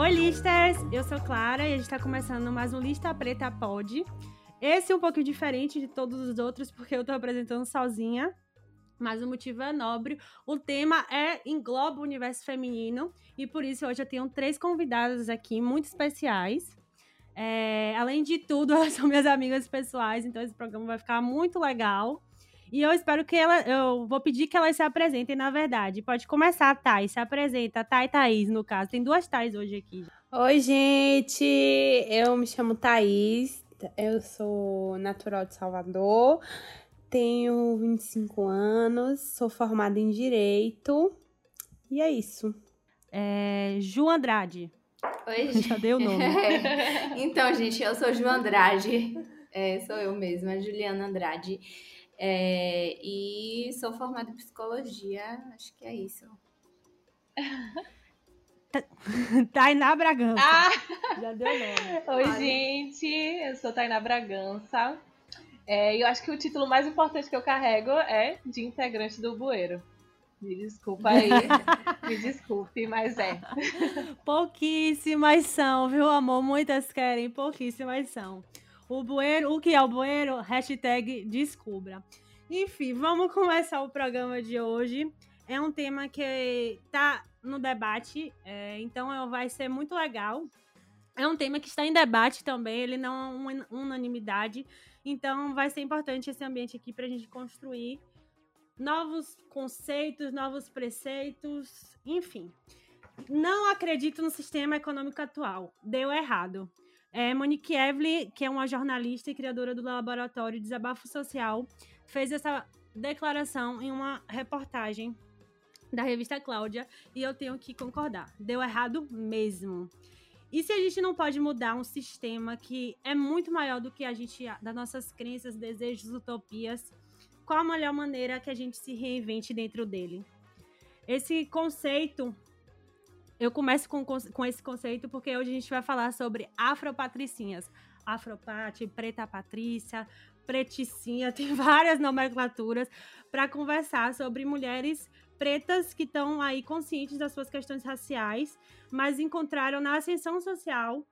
Oi, listers! Eu sou Clara e a gente está começando mais um Lista Preta Pod. Esse é um pouquinho diferente de todos os outros, porque eu tô apresentando sozinha. Mas o motivo é nobre. O tema é engloba o universo feminino. E por isso hoje eu tenho três convidadas aqui muito especiais. É, além de tudo, elas são minhas amigas pessoais, então esse programa vai ficar muito legal. E eu espero que ela. Eu vou pedir que elas se apresentem, na verdade. Pode começar, Thay. Se apresenta. Thay e Thaís, no caso. Tem duas Thais hoje aqui. Oi, gente. Eu me chamo Thaís. Eu sou natural de Salvador. Tenho 25 anos. Sou formada em Direito. E é isso. É, Ju Andrade. Oi, Já deu o nome. então, gente, eu sou Ju Andrade. É, sou eu mesma, Juliana Andrade. É, e sou formada em psicologia, acho que é isso. Tainá Bragança. Ah! Já deu nome. Oi, Olha. gente. Eu sou Tainá Bragança. É, e eu acho que o título mais importante que eu carrego é de integrante do Bueiro. Me desculpa aí. Me desculpe, mas é. Pouquíssimas são, viu, amor? Muitas querem, pouquíssimas são. O bueiro, o que é o bueiro? Hashtag descubra. Enfim, vamos começar o programa de hoje. É um tema que tá no debate, é, então vai ser muito legal. É um tema que está em debate também, ele não é unanimidade, então vai ser importante esse ambiente aqui para a gente construir novos conceitos, novos preceitos, enfim. Não acredito no sistema econômico atual. Deu errado. É, Monique Evely, que é uma jornalista e criadora do laboratório Desabafo Social, fez essa declaração em uma reportagem da revista Cláudia e eu tenho que concordar. Deu errado mesmo. E se a gente não pode mudar um sistema que é muito maior do que a gente, das nossas crenças, desejos, utopias, qual a melhor maneira que a gente se reinvente dentro dele? Esse conceito eu começo com, com esse conceito porque hoje a gente vai falar sobre afropatricinhas. Afropate, preta patrícia, preticinha, tem várias nomenclaturas para conversar sobre mulheres pretas que estão aí conscientes das suas questões raciais, mas encontraram na ascensão social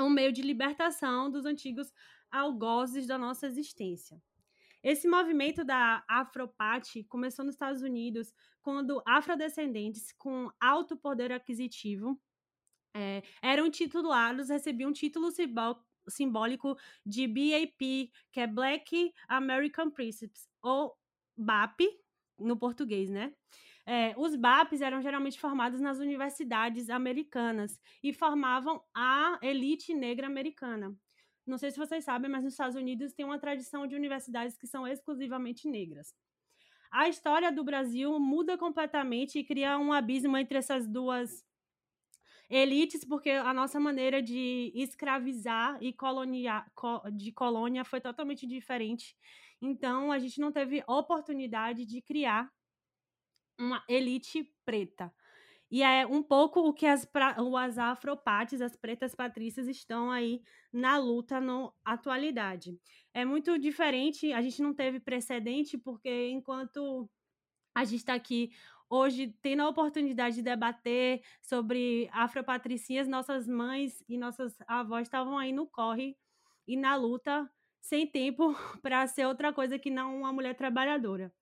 um meio de libertação dos antigos algozes da nossa existência. Esse movimento da Afropate começou nos Estados Unidos quando afrodescendentes com alto poder aquisitivo é, eram titulados, recebiam um título simbólico de BAP, que é Black American Principles, ou BAP, no português, né? É, os BAPs eram geralmente formados nas universidades americanas e formavam a elite negra americana. Não sei se vocês sabem, mas nos Estados Unidos tem uma tradição de universidades que são exclusivamente negras. A história do Brasil muda completamente e cria um abismo entre essas duas elites, porque a nossa maneira de escravizar e coloniar, de colônia foi totalmente diferente. Então, a gente não teve oportunidade de criar uma elite preta. E é um pouco o que as, as afropates, as pretas patrícias, estão aí na luta na atualidade. É muito diferente, a gente não teve precedente, porque enquanto a gente está aqui hoje tendo a oportunidade de debater sobre afropatricinhas, nossas mães e nossas avós estavam aí no corre e na luta, sem tempo para ser outra coisa que não uma mulher trabalhadora.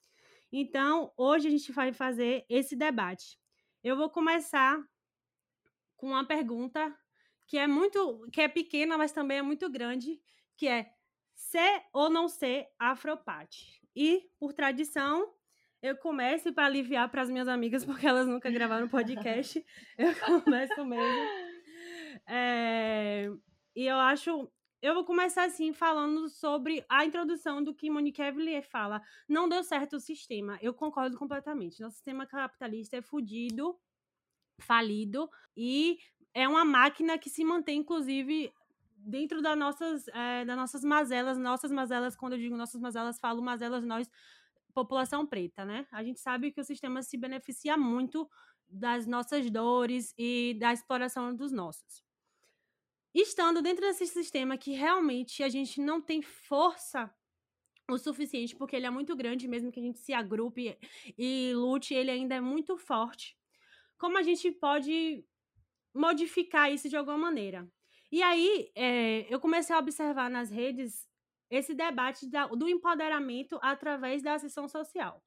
Então, hoje a gente vai fazer esse debate. Eu vou começar com uma pergunta que é muito, que é pequena, mas também é muito grande, que é ser ou não ser afropate. E, por tradição, eu começo para aliviar para as minhas amigas, porque elas nunca gravaram podcast. eu começo mesmo. É, e eu acho. Eu vou começar assim falando sobre a introdução do que Monique Evelier fala. Não deu certo o sistema. Eu concordo completamente. Nosso sistema capitalista é fudido, falido e é uma máquina que se mantém, inclusive, dentro das nossas, é, das nossas mazelas. Nossas mazelas, quando eu digo nossas mazelas, falo mazelas nós, população preta, né? A gente sabe que o sistema se beneficia muito das nossas dores e da exploração dos nossos estando dentro desse sistema que realmente a gente não tem força o suficiente, porque ele é muito grande, mesmo que a gente se agrupe e lute, ele ainda é muito forte. Como a gente pode modificar isso de alguma maneira. E aí, é, eu comecei a observar nas redes esse debate da, do empoderamento através da assistência social.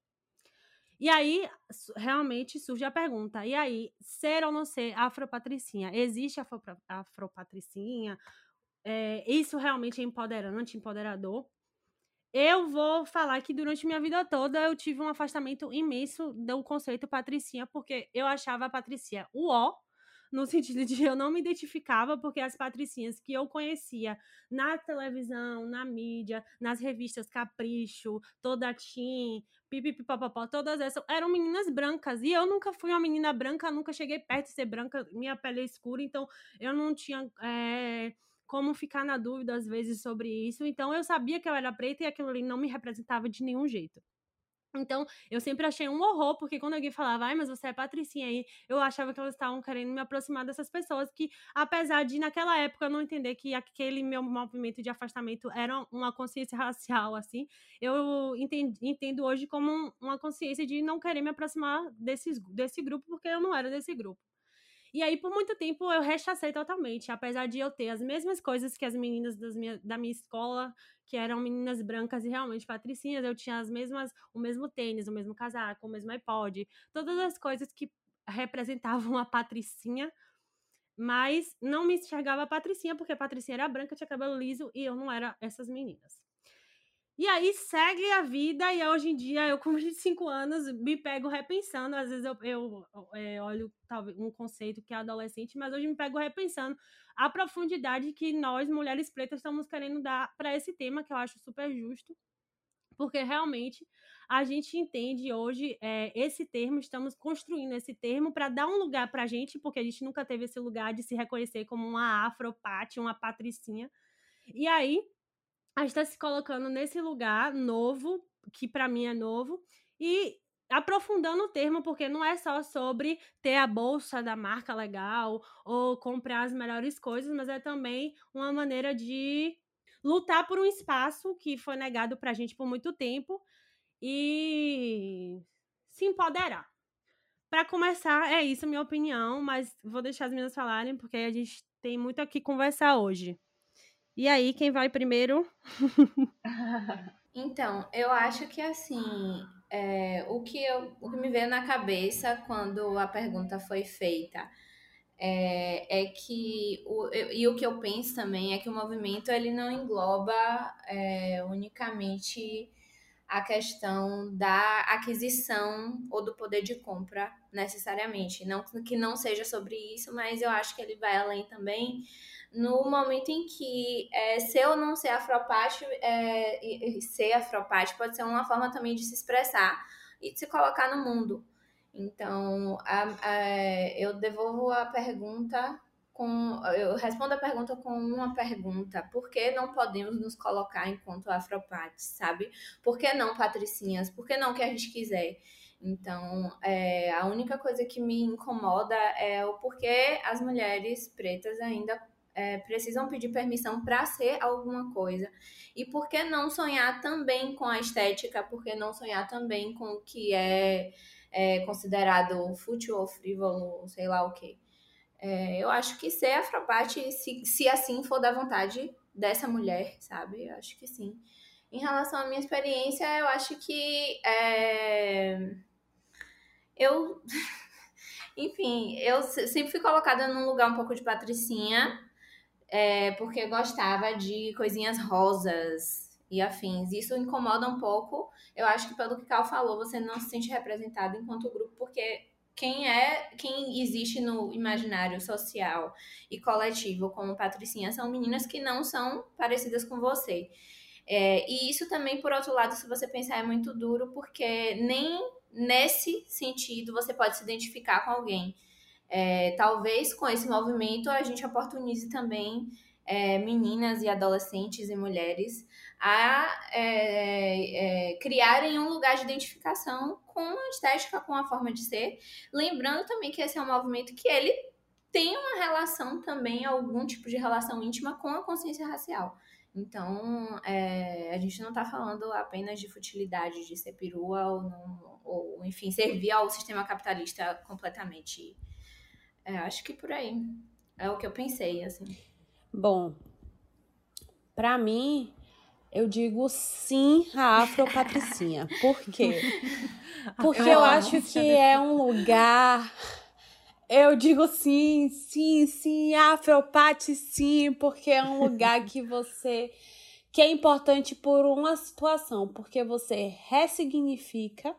E aí, realmente surge a pergunta: e aí, ser ou não ser afropatricinha? Existe afro, afropatricinha? É, isso realmente é empoderante, empoderador? Eu vou falar que durante minha vida toda eu tive um afastamento imenso do conceito patricinha, porque eu achava a patricinha o ó, no sentido de eu não me identificava, porque as patricinhas que eu conhecia na televisão, na mídia, nas revistas Capricho, Toda Tim, Pipipipopopó, todas essas eram meninas brancas. E eu nunca fui uma menina branca, nunca cheguei perto de ser branca, minha pele é escura, então eu não tinha. É como ficar na dúvida às vezes sobre isso. Então eu sabia que eu era preta e aquilo ali não me representava de nenhum jeito. Então, eu sempre achei um horror, porque quando alguém falava, ai, mas você é patricinha aí, eu achava que elas estavam querendo me aproximar dessas pessoas que, apesar de naquela época eu não entender que aquele meu movimento de afastamento era uma consciência racial, assim, eu entendo, entendo hoje como uma consciência de não querer me aproximar desse desse grupo, porque eu não era desse grupo. E aí, por muito tempo, eu rechacei totalmente, apesar de eu ter as mesmas coisas que as meninas minha, da minha escola, que eram meninas brancas e realmente patricinhas, eu tinha as mesmas, o mesmo tênis, o mesmo casaco, o mesmo iPod, todas as coisas que representavam a patricinha, mas não me enxergava a patricinha, porque a patricinha era branca, tinha cabelo liso e eu não era essas meninas. E aí segue a vida, e hoje em dia, eu com 25 anos, me pego repensando. Às vezes eu, eu é, olho talvez um conceito que é adolescente, mas hoje me pego repensando a profundidade que nós, mulheres pretas, estamos querendo dar para esse tema, que eu acho super justo. Porque realmente a gente entende hoje é, esse termo, estamos construindo esse termo para dar um lugar para a gente, porque a gente nunca teve esse lugar de se reconhecer como uma afropate, uma patricinha. E aí, a gente está se colocando nesse lugar novo, que para mim é novo, e aprofundando o termo, porque não é só sobre ter a bolsa da marca legal ou comprar as melhores coisas, mas é também uma maneira de lutar por um espaço que foi negado para a gente por muito tempo e se empoderar. Para começar, é isso minha opinião, mas vou deixar as meninas falarem, porque a gente tem muito aqui conversar hoje. E aí, quem vai primeiro? então, eu acho que assim, é, o, que eu, o que me veio na cabeça quando a pergunta foi feita é, é que o, e o que eu penso também é que o movimento ele não engloba é, unicamente a questão da aquisição ou do poder de compra necessariamente, não que não seja sobre isso, mas eu acho que ele vai além também no momento em que é, ser ou não ser afropate, é, ser afropate pode ser uma forma também de se expressar e de se colocar no mundo. Então, a, a, eu devolvo a pergunta com. Eu respondo a pergunta com uma pergunta: por que não podemos nos colocar enquanto afropates, sabe? Por que não patricinhas? Por que não que a gente quiser? Então, é, a única coisa que me incomoda é o porquê as mulheres pretas ainda é, precisam pedir permissão para ser alguma coisa. E por que não sonhar também com a estética? Por que não sonhar também com o que é, é considerado fútil ou frívolo, sei lá o quê? É, eu acho que ser afropate, se, se assim for da vontade dessa mulher, sabe? Eu acho que sim. Em relação à minha experiência, eu acho que é... eu enfim, eu sempre fui colocada num lugar um pouco de patricinha, é, porque gostava de coisinhas rosas e afins. Isso incomoda um pouco. Eu acho que pelo que Cal falou, você não se sente representado enquanto grupo, porque quem é, quem existe no imaginário social e coletivo como Patricinha são meninas que não são parecidas com você. É, e isso também, por outro lado, se você pensar, é muito duro, porque nem nesse sentido você pode se identificar com alguém. É, talvez com esse movimento a gente oportunize também é, meninas e adolescentes e mulheres a é, é, criarem um lugar de identificação com a estética, com a forma de ser. Lembrando também que esse é um movimento que ele tem uma relação também, algum tipo de relação íntima com a consciência racial. Então, é, a gente não está falando apenas de futilidade, de ser perua ou, não, ou, enfim, servir ao sistema capitalista completamente É, acho que por aí. É o que eu pensei, assim. Bom, para mim, eu digo sim a Afropatricinha. Por quê? Porque eu, eu acho que é um lugar. Eu digo sim, sim, sim, Afropate sim, porque é um lugar que você. que é importante por uma situação, porque você ressignifica,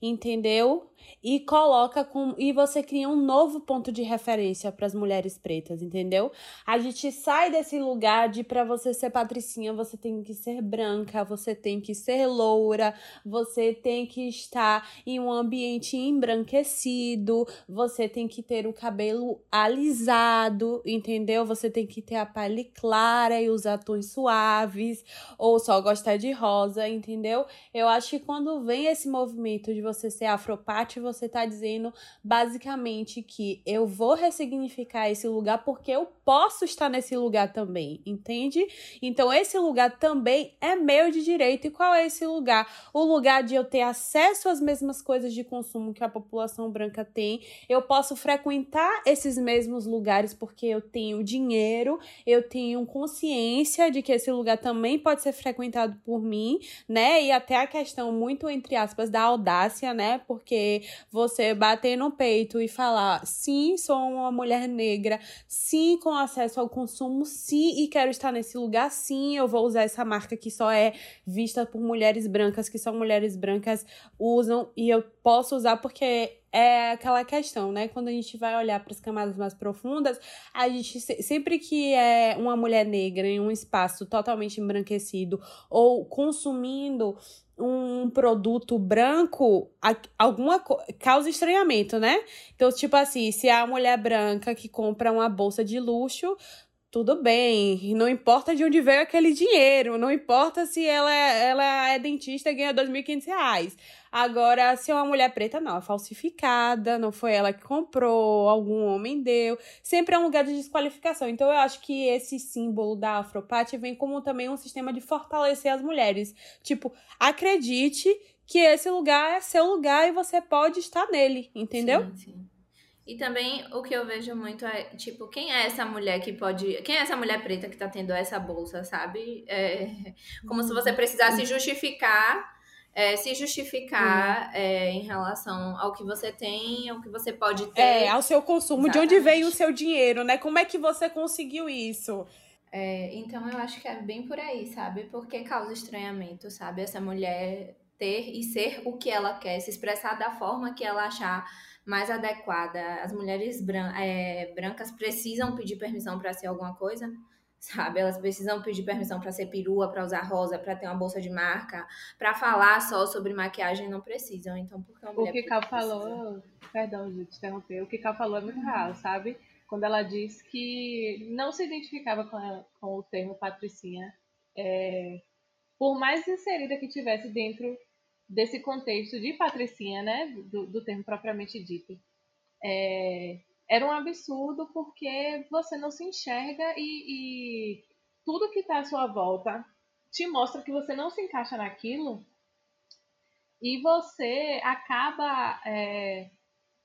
entendeu? E coloca com e você cria um novo ponto de referência para as mulheres pretas, entendeu? A gente sai desse lugar de para você ser patricinha, você tem que ser branca, você tem que ser loura, você tem que estar em um ambiente embranquecido, você tem que ter o cabelo alisado, entendeu? Você tem que ter a pele clara e usar tons suaves ou só gostar de rosa, entendeu? Eu acho que quando vem esse movimento de você ser você está dizendo basicamente que eu vou ressignificar esse lugar porque eu posso estar nesse lugar também, entende? Então esse lugar também é meu de direito. E qual é esse lugar? O lugar de eu ter acesso às mesmas coisas de consumo que a população branca tem. Eu posso frequentar esses mesmos lugares porque eu tenho dinheiro, eu tenho consciência de que esse lugar também pode ser frequentado por mim, né? E até a questão muito entre aspas da audácia, né? Porque você bater no peito e falar: sim, sou uma mulher negra, sim, com acesso ao consumo, sim, e quero estar nesse lugar, sim, eu vou usar essa marca que só é vista por mulheres brancas, que só mulheres brancas usam, e eu posso usar porque é aquela questão, né? Quando a gente vai olhar para as camadas mais profundas, a gente sempre que é uma mulher negra em um espaço totalmente embranquecido ou consumindo um produto branco, alguma causa estranhamento, né? Então, tipo assim, se a mulher branca que compra uma bolsa de luxo, tudo bem, não importa de onde veio aquele dinheiro, não importa se ela é, ela é dentista e ganha R$ 2.500. Agora, se é uma mulher preta, não, é falsificada, não foi ela que comprou, algum homem deu. Sempre é um lugar de desqualificação. Então, eu acho que esse símbolo da Afropate vem como também um sistema de fortalecer as mulheres. Tipo, acredite que esse lugar é seu lugar e você pode estar nele, entendeu? Sim, sim. E também o que eu vejo muito é, tipo, quem é essa mulher que pode. Quem é essa mulher preta que tá tendo essa bolsa, sabe? É, como se você precisasse justificar é, se justificar uhum. é, em relação ao que você tem, ao que você pode ter. É, ao seu consumo, Exatamente. de onde vem o seu dinheiro, né? Como é que você conseguiu isso? É, então eu acho que é bem por aí, sabe? Porque causa estranhamento, sabe? Essa mulher ter e ser o que ela quer, se expressar da forma que ela achar mais adequada. As mulheres bran é, brancas precisam pedir permissão para ser alguma coisa sabe? Elas precisam pedir permissão para ser perua, para usar rosa, para ter uma bolsa de marca, para falar só sobre maquiagem não precisam. Então, por que O que Cal falou, perdão de te interromper, o que Cal falou é muito real, sabe? Quando ela disse que não se identificava com, a, com o termo patricinha, é, por mais inserida que tivesse dentro desse contexto de patricinha, né, do, do termo propriamente dito, é, era um absurdo porque você não se enxerga e, e tudo que está à sua volta te mostra que você não se encaixa naquilo e você acaba é,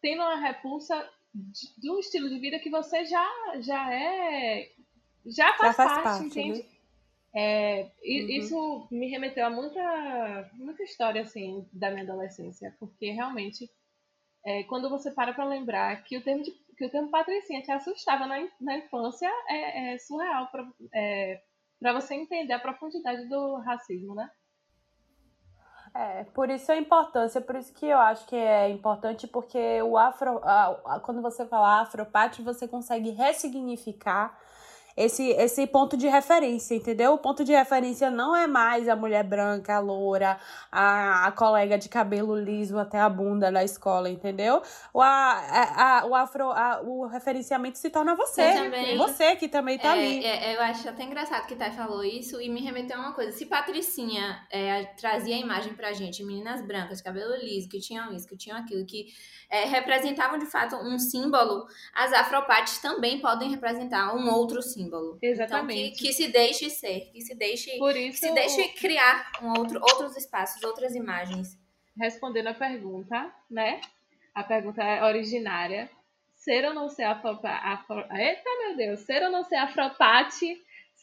tendo uma repulsa de, de, um estilo de vida que você já, já é. Já faz, já faz parte, parte, entende? Né? É, uhum. Isso me remeteu a muita, muita história assim da minha adolescência, porque realmente é, quando você para para lembrar que o termo de que o termo patricinha te assustava na, na infância é, é surreal para é, você entender a profundidade do racismo, né? É, por isso a importância, por isso que eu acho que é importante, porque o afro, a, a, quando você fala afropate, você consegue ressignificar esse, esse ponto de referência, entendeu? O ponto de referência não é mais a mulher branca, a loura, a, a colega de cabelo liso até a bunda da escola, entendeu? O, a, a, o, afro, a, o referenciamento se torna você. Também, você que também tá é, ali. É, eu acho até engraçado que Thay falou isso e me remeteu a uma coisa. Se Patricinha é, trazia a imagem pra gente, meninas brancas, de cabelo liso, que tinham isso, que tinham aquilo, que é, representavam de fato um símbolo, as afropates também podem representar um outro símbolo. Exatamente. Então, que, que se deixe ser, que se deixe, Por isso, que se deixe criar um outro, outros espaços, outras imagens. Respondendo a pergunta, né? A pergunta é originária. ser ou não ser afro, eita meu Deus, ser ou não ser afropate,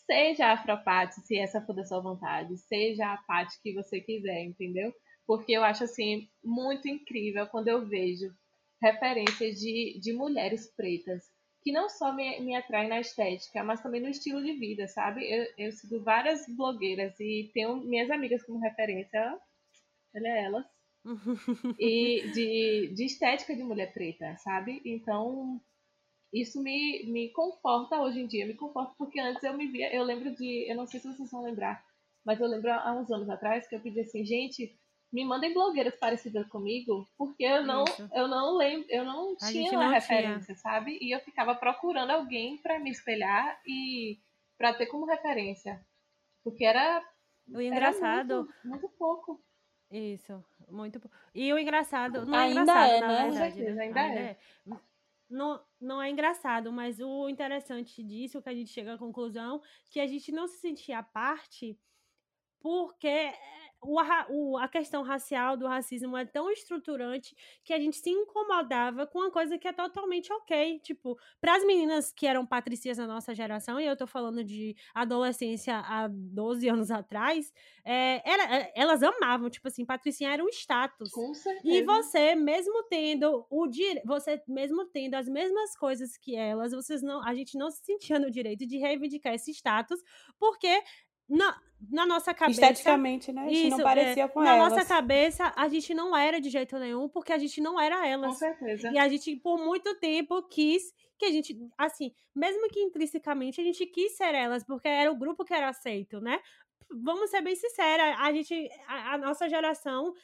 seja afropate, se essa for da sua vontade, seja a parte que você quiser, entendeu? Porque eu acho assim muito incrível quando eu vejo referências de, de mulheres pretas que não só me, me atraem na estética, mas também no estilo de vida, sabe? Eu, eu sigo várias blogueiras e tenho minhas amigas como referência, olha elas, e de, de estética de mulher preta, sabe? Então, isso me, me conforta hoje em dia, me conforta porque antes eu me via, eu lembro de, eu não sei se vocês vão lembrar, mas eu lembro há uns anos atrás que eu pedi assim, gente, me mandem blogueiras parecidas comigo, porque eu não, eu não lembro, eu não a tinha uma não referência, tinha. sabe? E eu ficava procurando alguém para me espelhar e para ter como referência, porque era o engraçado, era muito, muito pouco. Isso, muito. E o engraçado, não é ainda engraçado, é, na né? verdade. certeza, né? ainda, ainda é. é. Não, não é engraçado, mas o interessante disso, que a gente chega à conclusão, que a gente não se sentia parte porque o, o, a questão racial do racismo é tão estruturante que a gente se incomodava com uma coisa que é totalmente ok. Tipo, para as meninas que eram patricias na nossa geração, e eu tô falando de adolescência há 12 anos atrás, é, era, é, elas amavam, tipo assim, patricinha era um status. Com certeza. E você, mesmo tendo o dire... você mesmo tendo as mesmas coisas que elas, vocês não, a gente não se sentia no direito de reivindicar esse status, porque na, na nossa cabeça. Esteticamente, né? A gente isso, não parecia é, com na elas. Na nossa cabeça, a gente não era de jeito nenhum, porque a gente não era elas. Com certeza. E a gente, por muito tempo, quis que a gente, assim, mesmo que intrinsecamente, a gente quis ser elas, porque era o grupo que era aceito, né? Vamos ser bem sinceras, a gente, a, a nossa geração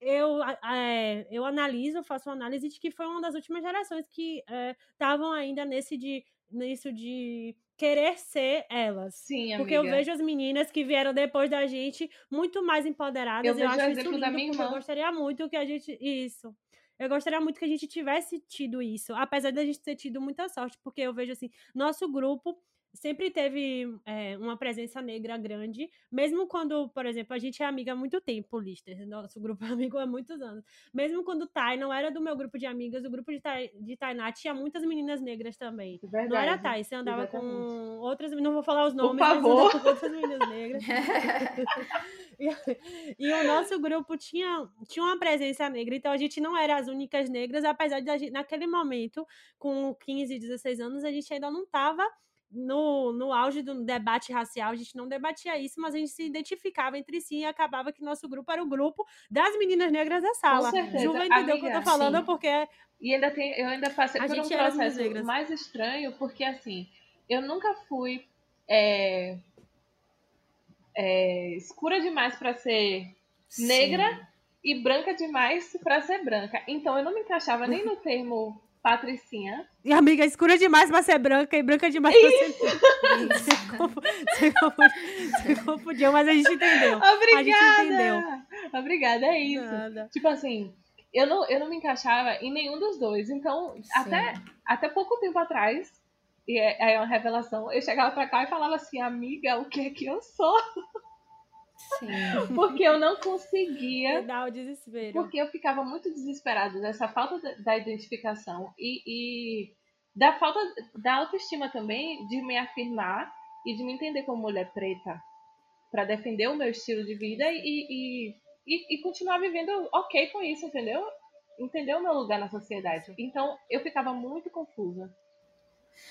eu, é, eu analiso, faço uma análise de que foi uma das últimas gerações que estavam é, ainda nesse de, nisso de querer ser elas. Sim, amiga. Porque eu vejo as meninas que vieram depois da gente muito mais empoderadas. Eu, eu acho isso lindo, da minha irmã. eu gostaria muito que a gente... Isso. Eu gostaria muito que a gente tivesse tido isso, apesar da gente ter tido muita sorte, porque eu vejo assim, nosso grupo sempre teve é, uma presença negra grande, mesmo quando, por exemplo, a gente é amiga há muito tempo, Lister, nosso grupo é amigo há muitos anos. Mesmo quando Thay não era do meu grupo de amigas, o grupo de, Thay, de Tainá tinha muitas meninas negras também. Verdade, não era Thay, você andava exatamente. com outras, não vou falar os nomes, mas andava com outras meninas negras. e, e, o nosso grupo tinha, tinha uma presença negra, então a gente não era as únicas negras, apesar de gente, naquele momento, com 15, 16 anos, a gente ainda não estava no, no auge do debate racial, a gente não debatia isso, mas a gente se identificava entre si e acabava que nosso grupo era o grupo das meninas negras da sala. Com certeza. Ju vai entender Amiga, o que eu tô falando, sim. porque. E ainda tem, eu ainda passei a por um processo mais estranho, porque assim, eu nunca fui é, é, escura demais para ser sim. negra e branca demais para ser branca. Então eu não me encaixava nem no termo Patricinha. E amiga, escura demais pra ser branca e branca demais pra ser. Você, confundiu, você, confundiu, você confundiu, mas a gente entendeu. Obrigada! A gente entendeu. Obrigada, é isso. Nada. Tipo assim, eu não, eu não me encaixava em nenhum dos dois. Então, até, até pouco tempo atrás, e é, é uma revelação, eu chegava pra cá e falava assim, amiga, o que é que eu sou? Sim. Porque eu não conseguia. Dar o desespero. Porque eu ficava muito desesperada dessa falta da identificação e, e da falta da autoestima também de me afirmar e de me entender como mulher preta para defender o meu estilo de vida e, e, e, e, continuar vivendo ok com isso, entendeu? Entender o meu lugar na sociedade. Então eu ficava muito confusa.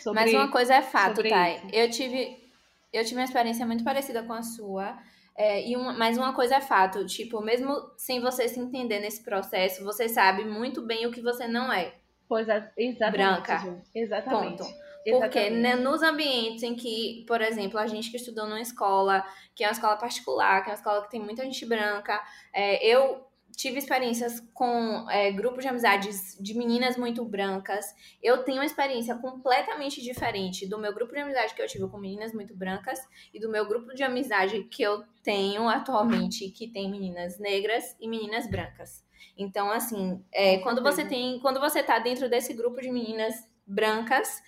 Sobre, Mas uma coisa é fato, Thay. Eu tive, eu tive uma experiência muito parecida com a sua. É, e uma, mas uma coisa é fato, tipo, mesmo sem você se entender nesse processo, você sabe muito bem o que você não é. Pois é, exatamente. Branca. Exatamente. Ponto. Porque né, nos ambientes em que, por exemplo, a gente que estudou numa escola, que é uma escola particular, que é uma escola que tem muita gente branca, é, eu tive experiências com é, grupos de amizades de meninas muito brancas. Eu tenho uma experiência completamente diferente do meu grupo de amizade que eu tive com meninas muito brancas e do meu grupo de amizade que eu tenho atualmente, que tem meninas negras e meninas brancas. Então, assim, é, quando você tem, quando você tá dentro desse grupo de meninas brancas,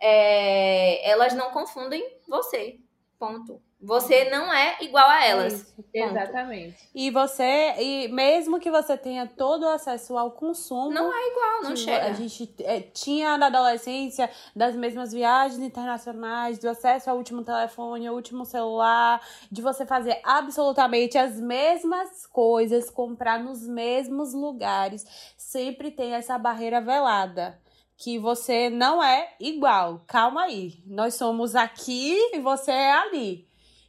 é, elas não confundem você. Ponto. Você não é igual a elas. Isso. Exatamente. E você, e mesmo que você tenha todo o acesso ao consumo, Não é igual, não chega. A gente é, tinha na adolescência das mesmas viagens internacionais, do acesso ao último telefone, ao último celular, de você fazer absolutamente as mesmas coisas, comprar nos mesmos lugares. Sempre tem essa barreira velada. Que você não é igual. Calma aí. Nós somos aqui e você é ali.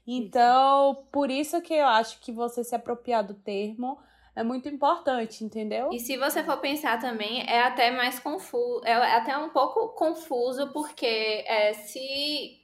Então, por isso que eu acho que você se apropriar do termo é muito importante, entendeu? E se você for pensar também, é até mais confuso, é até um pouco confuso, porque é, se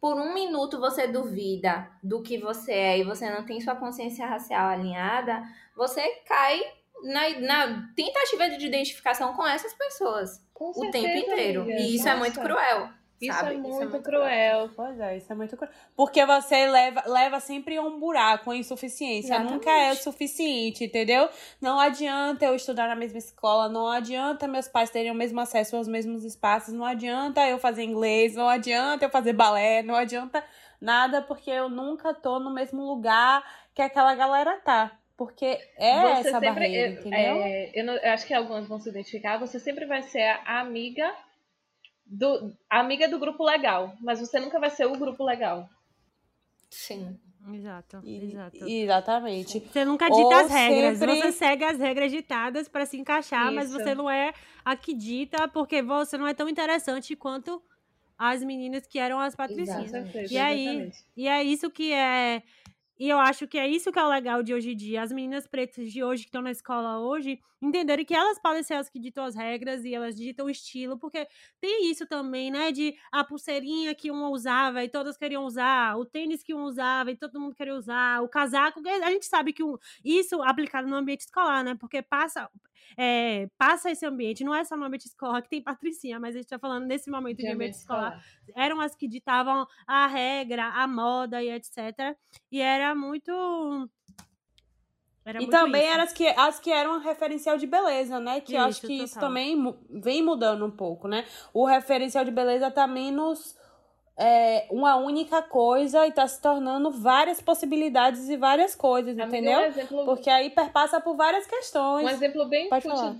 por um minuto você duvida do que você é e você não tem sua consciência racial alinhada, você cai na, na tentativa de identificação com essas pessoas Com o certeza, tempo inteiro. amiga. E isso é muito Nossa, cruel. Isso sabe? é muito cruel. Pois é, isso é muito cru- Porque você leva, leva sempre a um buraco, a insuficiência. Exatamente. Nunca é o suficiente, entendeu? Não adianta eu estudar na mesma escola, não adianta meus pais terem o mesmo acesso aos mesmos espaços, não adianta eu fazer inglês, não adianta eu fazer balé, não adianta nada, porque eu nunca tô no mesmo lugar que aquela galera tá. Porque é Você essa sempre- barreira, eu- entendeu? é, eu, não- eu acho que algumas vão se identificar. Você sempre vai ser a amiga do a amiga do grupo legal, mas você nunca vai ser o grupo legal. Sim. Exato, exato. Exatamente. Você nunca Ou dita as regras, sempre- você segue as regras ditadas pra se encaixar, mas Isso. você não é a que dita porque você não é tão interessante quanto as meninas que eram as Com patricinhas. certeza, E aí, exatamente. E é isso que é. E eu acho que é isso que é o legal de hoje em dia. As meninas pretas de hoje que estão na escola hoje entenderem que elas podem ser as que ditam as regras e elas ditam o estilo, porque tem isso também, né? De a pulseirinha que uma usava e todas queriam usar, o tênis que um usava e todo mundo queria usar, o casaco. A gente sabe que um- isso aplicado no ambiente escolar, né? Porque passa. É, passa esse ambiente, não é só no ambiente escolar que tem patricinha, mas a gente tá falando nesse momento de, De ambiente escolar escolar. eram as que ditavam a regra, a moda e etc. E era muito. Era E também isso. eram as que, as que eram referencial de beleza, né? Que eu acho Isso, que isso total. também mu- vem mudando um pouco, né? O referencial de beleza tá menos é, uma única coisa e tá se tornando várias possibilidades e várias coisas, Amiga, entendeu? Um exemplo, Porque aí perpassa por várias questões. um exemplo bem fútil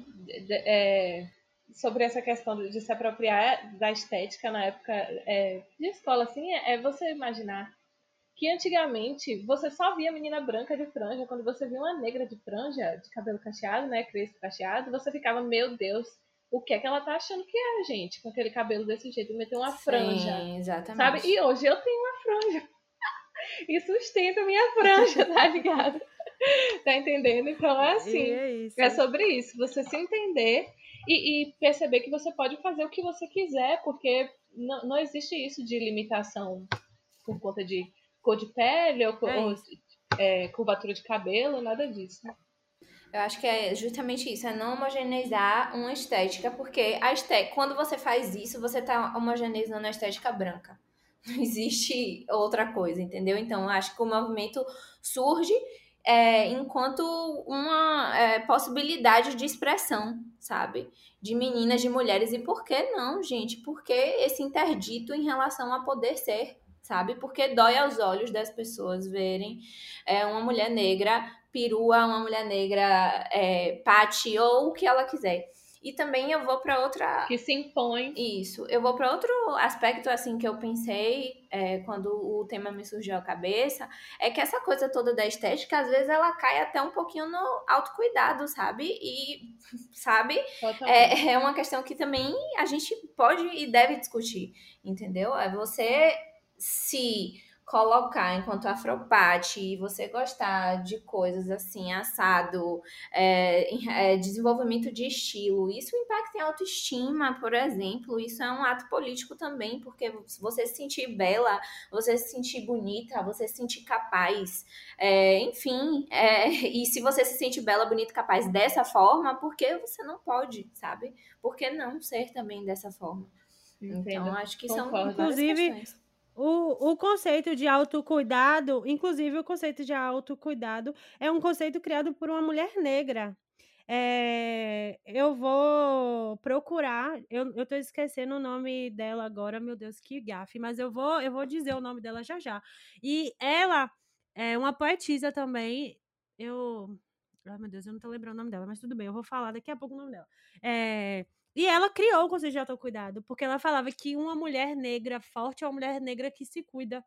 é, sobre essa questão de, de se apropriar da estética na época é, de escola, assim, é, é você imaginar que antigamente você só via menina branca de franja. Quando você via uma negra de franja, de cabelo cacheado, né, crespo cacheado, você ficava, meu Deus, o que é que ela tá achando que é, gente, com aquele cabelo desse jeito, meter uma franja. Sim, exatamente. Sabe? E hoje eu tenho uma franja. E sustenta a minha franja, tá ligado? Tá entendendo? Então é assim. é isso. É sobre isso. Você se entender e, e perceber que você pode fazer o que você quiser, porque não, não existe isso de limitação por conta de cor de pele ou, É ou, é, curvatura de cabelo, nada disso. Eu acho que é justamente isso, é não homogeneizar uma estética, porque a estética, quando você faz isso, você tá homogeneizando a estética branca. Não existe outra coisa, entendeu? Então, acho que o movimento surge é, enquanto uma é, possibilidade de expressão, sabe? De meninas, de mulheres. E por que não, gente? Porque esse interdito em relação a poder ser, sabe? Porque dói aos olhos das pessoas verem é, uma mulher negra perua, uma mulher negra é, pati ou o que ela quiser. E também eu vou para outra Que se impõe. isso. Eu vou para outro aspecto assim que eu pensei é, quando o tema me surgiu à cabeça, é que essa coisa toda da estética, às vezes ela cai até um pouquinho no autocuidado, sabe? E sabe? É, é uma questão que também a gente pode e deve discutir, entendeu? É você se colocar enquanto afropate e você gostar de coisas assim, assado, é, é, desenvolvimento de estilo, isso impacta em autoestima, por exemplo, isso é um ato político também, porque você se sentir bela, você se sentir bonita, você se sentir capaz, é, enfim, é, e se você se sente bela, bonita, capaz dessa forma, por que você não pode, sabe? Por que não ser também dessa forma? Entendo. Então, acho que são Concordo. várias Inclusive. O, o conceito de autocuidado, inclusive o conceito de autocuidado, é um conceito criado por uma mulher negra. É, eu vou procurar. Eu, eu tô esquecendo o nome dela agora, meu Deus, que gafe. Mas eu vou, eu vou dizer o nome dela já já. E ela é uma poetisa também. Eu. Ai, meu Deus, eu não tô lembrando o nome dela, mas tudo bem, eu vou falar daqui a pouco o nome dela. É, e ela criou o Conselho de Autocuidado, porque ela falava que uma mulher negra forte é uma mulher negra que se cuida.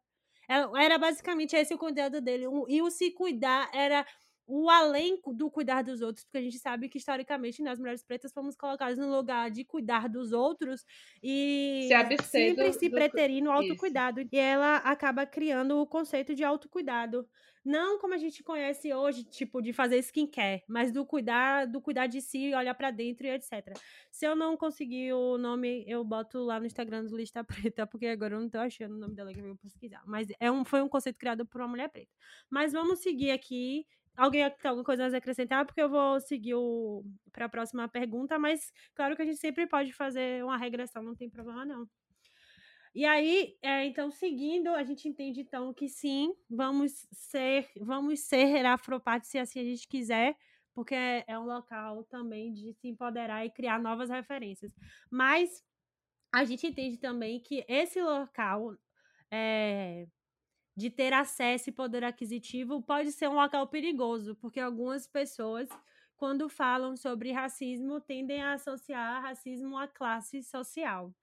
Era basicamente esse o cuidado dele. E o se cuidar era o além do cuidar dos outros, porque a gente sabe que historicamente nós mulheres pretas fomos colocadas no lugar de cuidar dos outros e se sempre do, se preterir no autocuidado. Isso. E ela acaba criando o conceito de autocuidado. Não como a gente conhece hoje, tipo, de fazer skincare, mas do cuidar, do cuidar de si, olhar para dentro e etc. Se eu não conseguir o nome, eu boto lá no Instagram do Lista Preta, porque agora eu não tô achando o nome dela que eu vou pesquisar. Mas é um, foi um conceito criado por uma mulher preta. Mas vamos seguir aqui Alguém tem alguma coisa a acrescentar? Porque eu vou seguir para a próxima pergunta, mas claro que a gente sempre pode fazer uma regressão, não tem problema não. E aí, é, então, seguindo, a gente entende então que sim, vamos ser, vamos ser afropat se assim a gente quiser, porque é, é um local também de se empoderar e criar novas referências. Mas a gente entende também que esse local é, de ter acesso e poder aquisitivo pode ser um local perigoso, porque algumas pessoas, quando falam sobre racismo, tendem a associar racismo à classe social.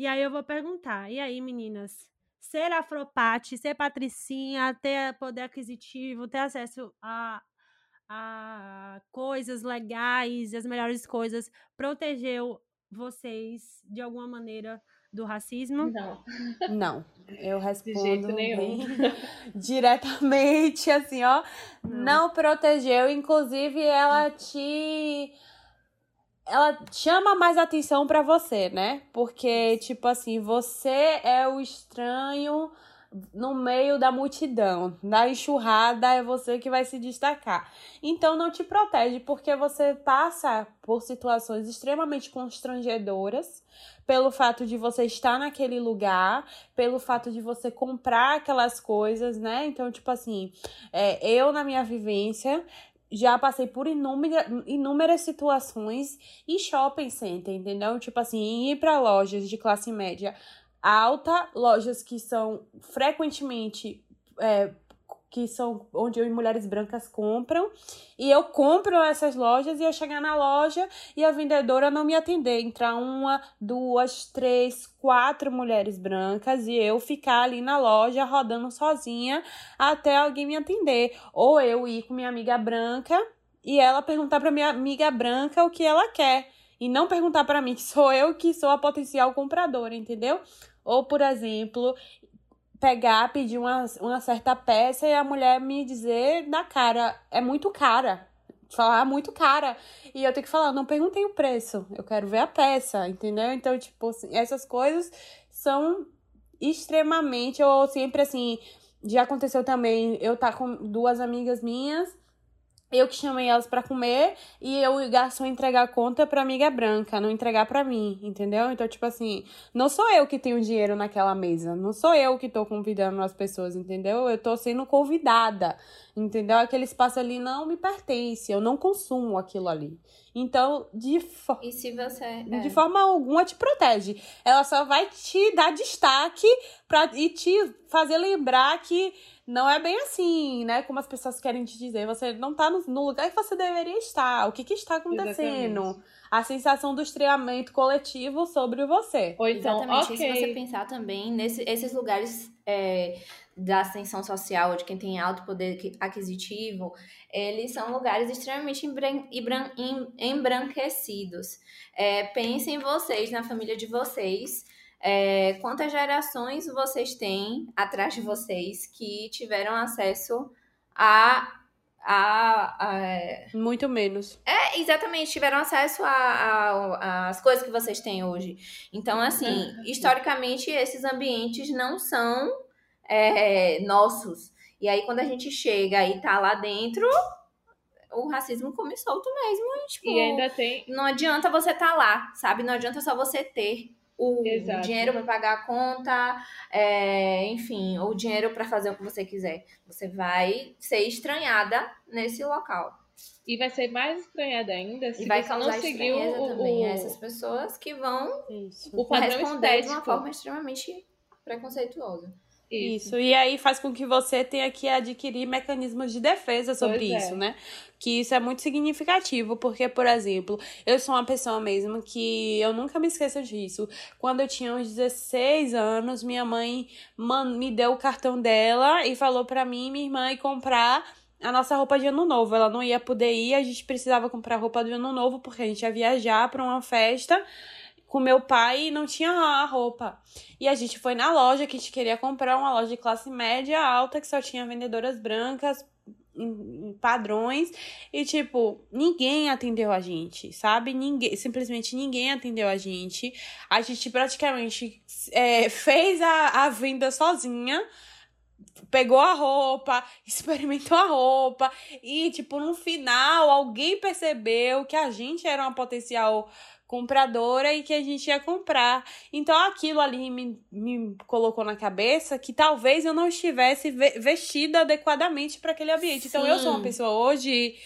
E aí eu vou perguntar, e aí, meninas? Ser afropate, ser patricinha, ter poder aquisitivo, ter acesso a, a coisas legais, as melhores coisas, protegeu vocês de alguma maneira do racismo? Não. Não. Eu respondo De jeito nenhum. diretamente, assim, ó. Não. não protegeu. Inclusive, ela te ela chama mais atenção para você, né? Porque, tipo assim, você é o estranho no meio da multidão. Na enxurrada é você que vai se destacar. Então não te protege porque você passa por situações extremamente constrangedoras pelo fato de você estar naquele lugar, pelo fato de você comprar aquelas coisas, né? Então, tipo assim, é, eu na minha vivência já passei por inúmera, inúmeras situações em shopping center, entendeu? Tipo assim, ir para lojas de classe média alta, lojas que são frequentemente é, que são onde mulheres brancas compram, e eu compro essas lojas e eu chegar na loja e a vendedora não me atender, entrar uma, duas, três, quatro mulheres brancas e eu ficar ali na loja rodando sozinha até alguém me atender, ou eu ir com minha amiga branca e ela perguntar para minha amiga branca o que ela quer. E não perguntar para mim que sou eu que sou a potencial compradora, entendeu? Ou, por exemplo, pegar, pedir uma, uma certa peça e a mulher me dizer na cara, é muito cara. Falar muito cara. E eu tenho que falar, não perguntei o preço, eu quero ver a peça, entendeu? Então, tipo, assim, essas coisas são extremamente, ou sempre assim, já aconteceu também, eu tá com duas amigas minhas eu que chamei elas para comer e eu o garçom entregar a conta pra amiga branca, não entregar para mim, entendeu? Então, tipo assim, não sou eu que tenho dinheiro naquela mesa, não sou eu que tô convidando as pessoas, entendeu? Eu tô sendo convidada, entendeu? Aquele espaço ali não me pertence, eu não consumo aquilo ali. Então, de, fo e se você, é. de forma alguma te protege. Ela só vai te dar destaque pra, e te fazer lembrar que não é bem assim, né? Como as pessoas querem te dizer. Você não tá no, no lugar que você deveria estar. O que, que está acontecendo? Exatamente. A sensação do estreamento coletivo sobre você. Ou então, Exatamente. Okay. E se você pensar também nesses lugares é, da ascensão social, de quem tem alto poder aquisitivo, eles são lugares extremamente embranquecidos. É, pensem vocês, na família de vocês é, quantas gerações vocês têm atrás de vocês que tiveram acesso a a, a, muito menos. É, exatamente, tiveram acesso às coisas que vocês têm hoje. Então, assim, uhum. historicamente, esses ambientes não são é, nossos. E aí, quando a gente chega e tá lá dentro, o racismo come solto mesmo. E, tipo, e ainda tem. Não adianta você tá lá, sabe? Não adianta só você ter o Exato. dinheiro para pagar a conta, é, enfim, ou dinheiro para fazer o que você quiser. Você vai ser estranhada nesse local. E vai ser mais estranhada ainda se e vai você não seguiu o, também o, a essas pessoas que vão Isso. o padrão responder de uma estético. forma extremamente preconceituosa. Isso. E aí faz com que você tenha que adquirir mecanismos de defesa sobre Pois é. isso, né? Que isso é muito significativo, porque, por exemplo, eu sou uma pessoa mesmo que eu nunca me esqueço disso. Quando eu tinha uns 16 anos, minha mãe me deu o cartão dela e falou pra mim e minha irmã ir comprar a nossa roupa de ano novo. Ela não ia poder ir, a gente precisava comprar roupa de ano novo porque a gente ia viajar pra uma festa com meu pai e não tinha a roupa. E a gente foi na loja que a gente queria comprar, uma loja de classe média alta que só tinha vendedoras brancas em, padrões e tipo, ninguém atendeu a gente, sabe? Ninguém, simplesmente ninguém atendeu a gente. A gente praticamente é, fez a, a venda sozinha. Pegou a roupa, experimentou a roupa e, tipo, no final alguém percebeu que a gente era uma potencial compradora e que a gente ia comprar. Então aquilo ali me, me colocou na cabeça que talvez eu não estivesse ve- vestida adequadamente para aquele ambiente. Então eu sou uma Sim. pessoa hoje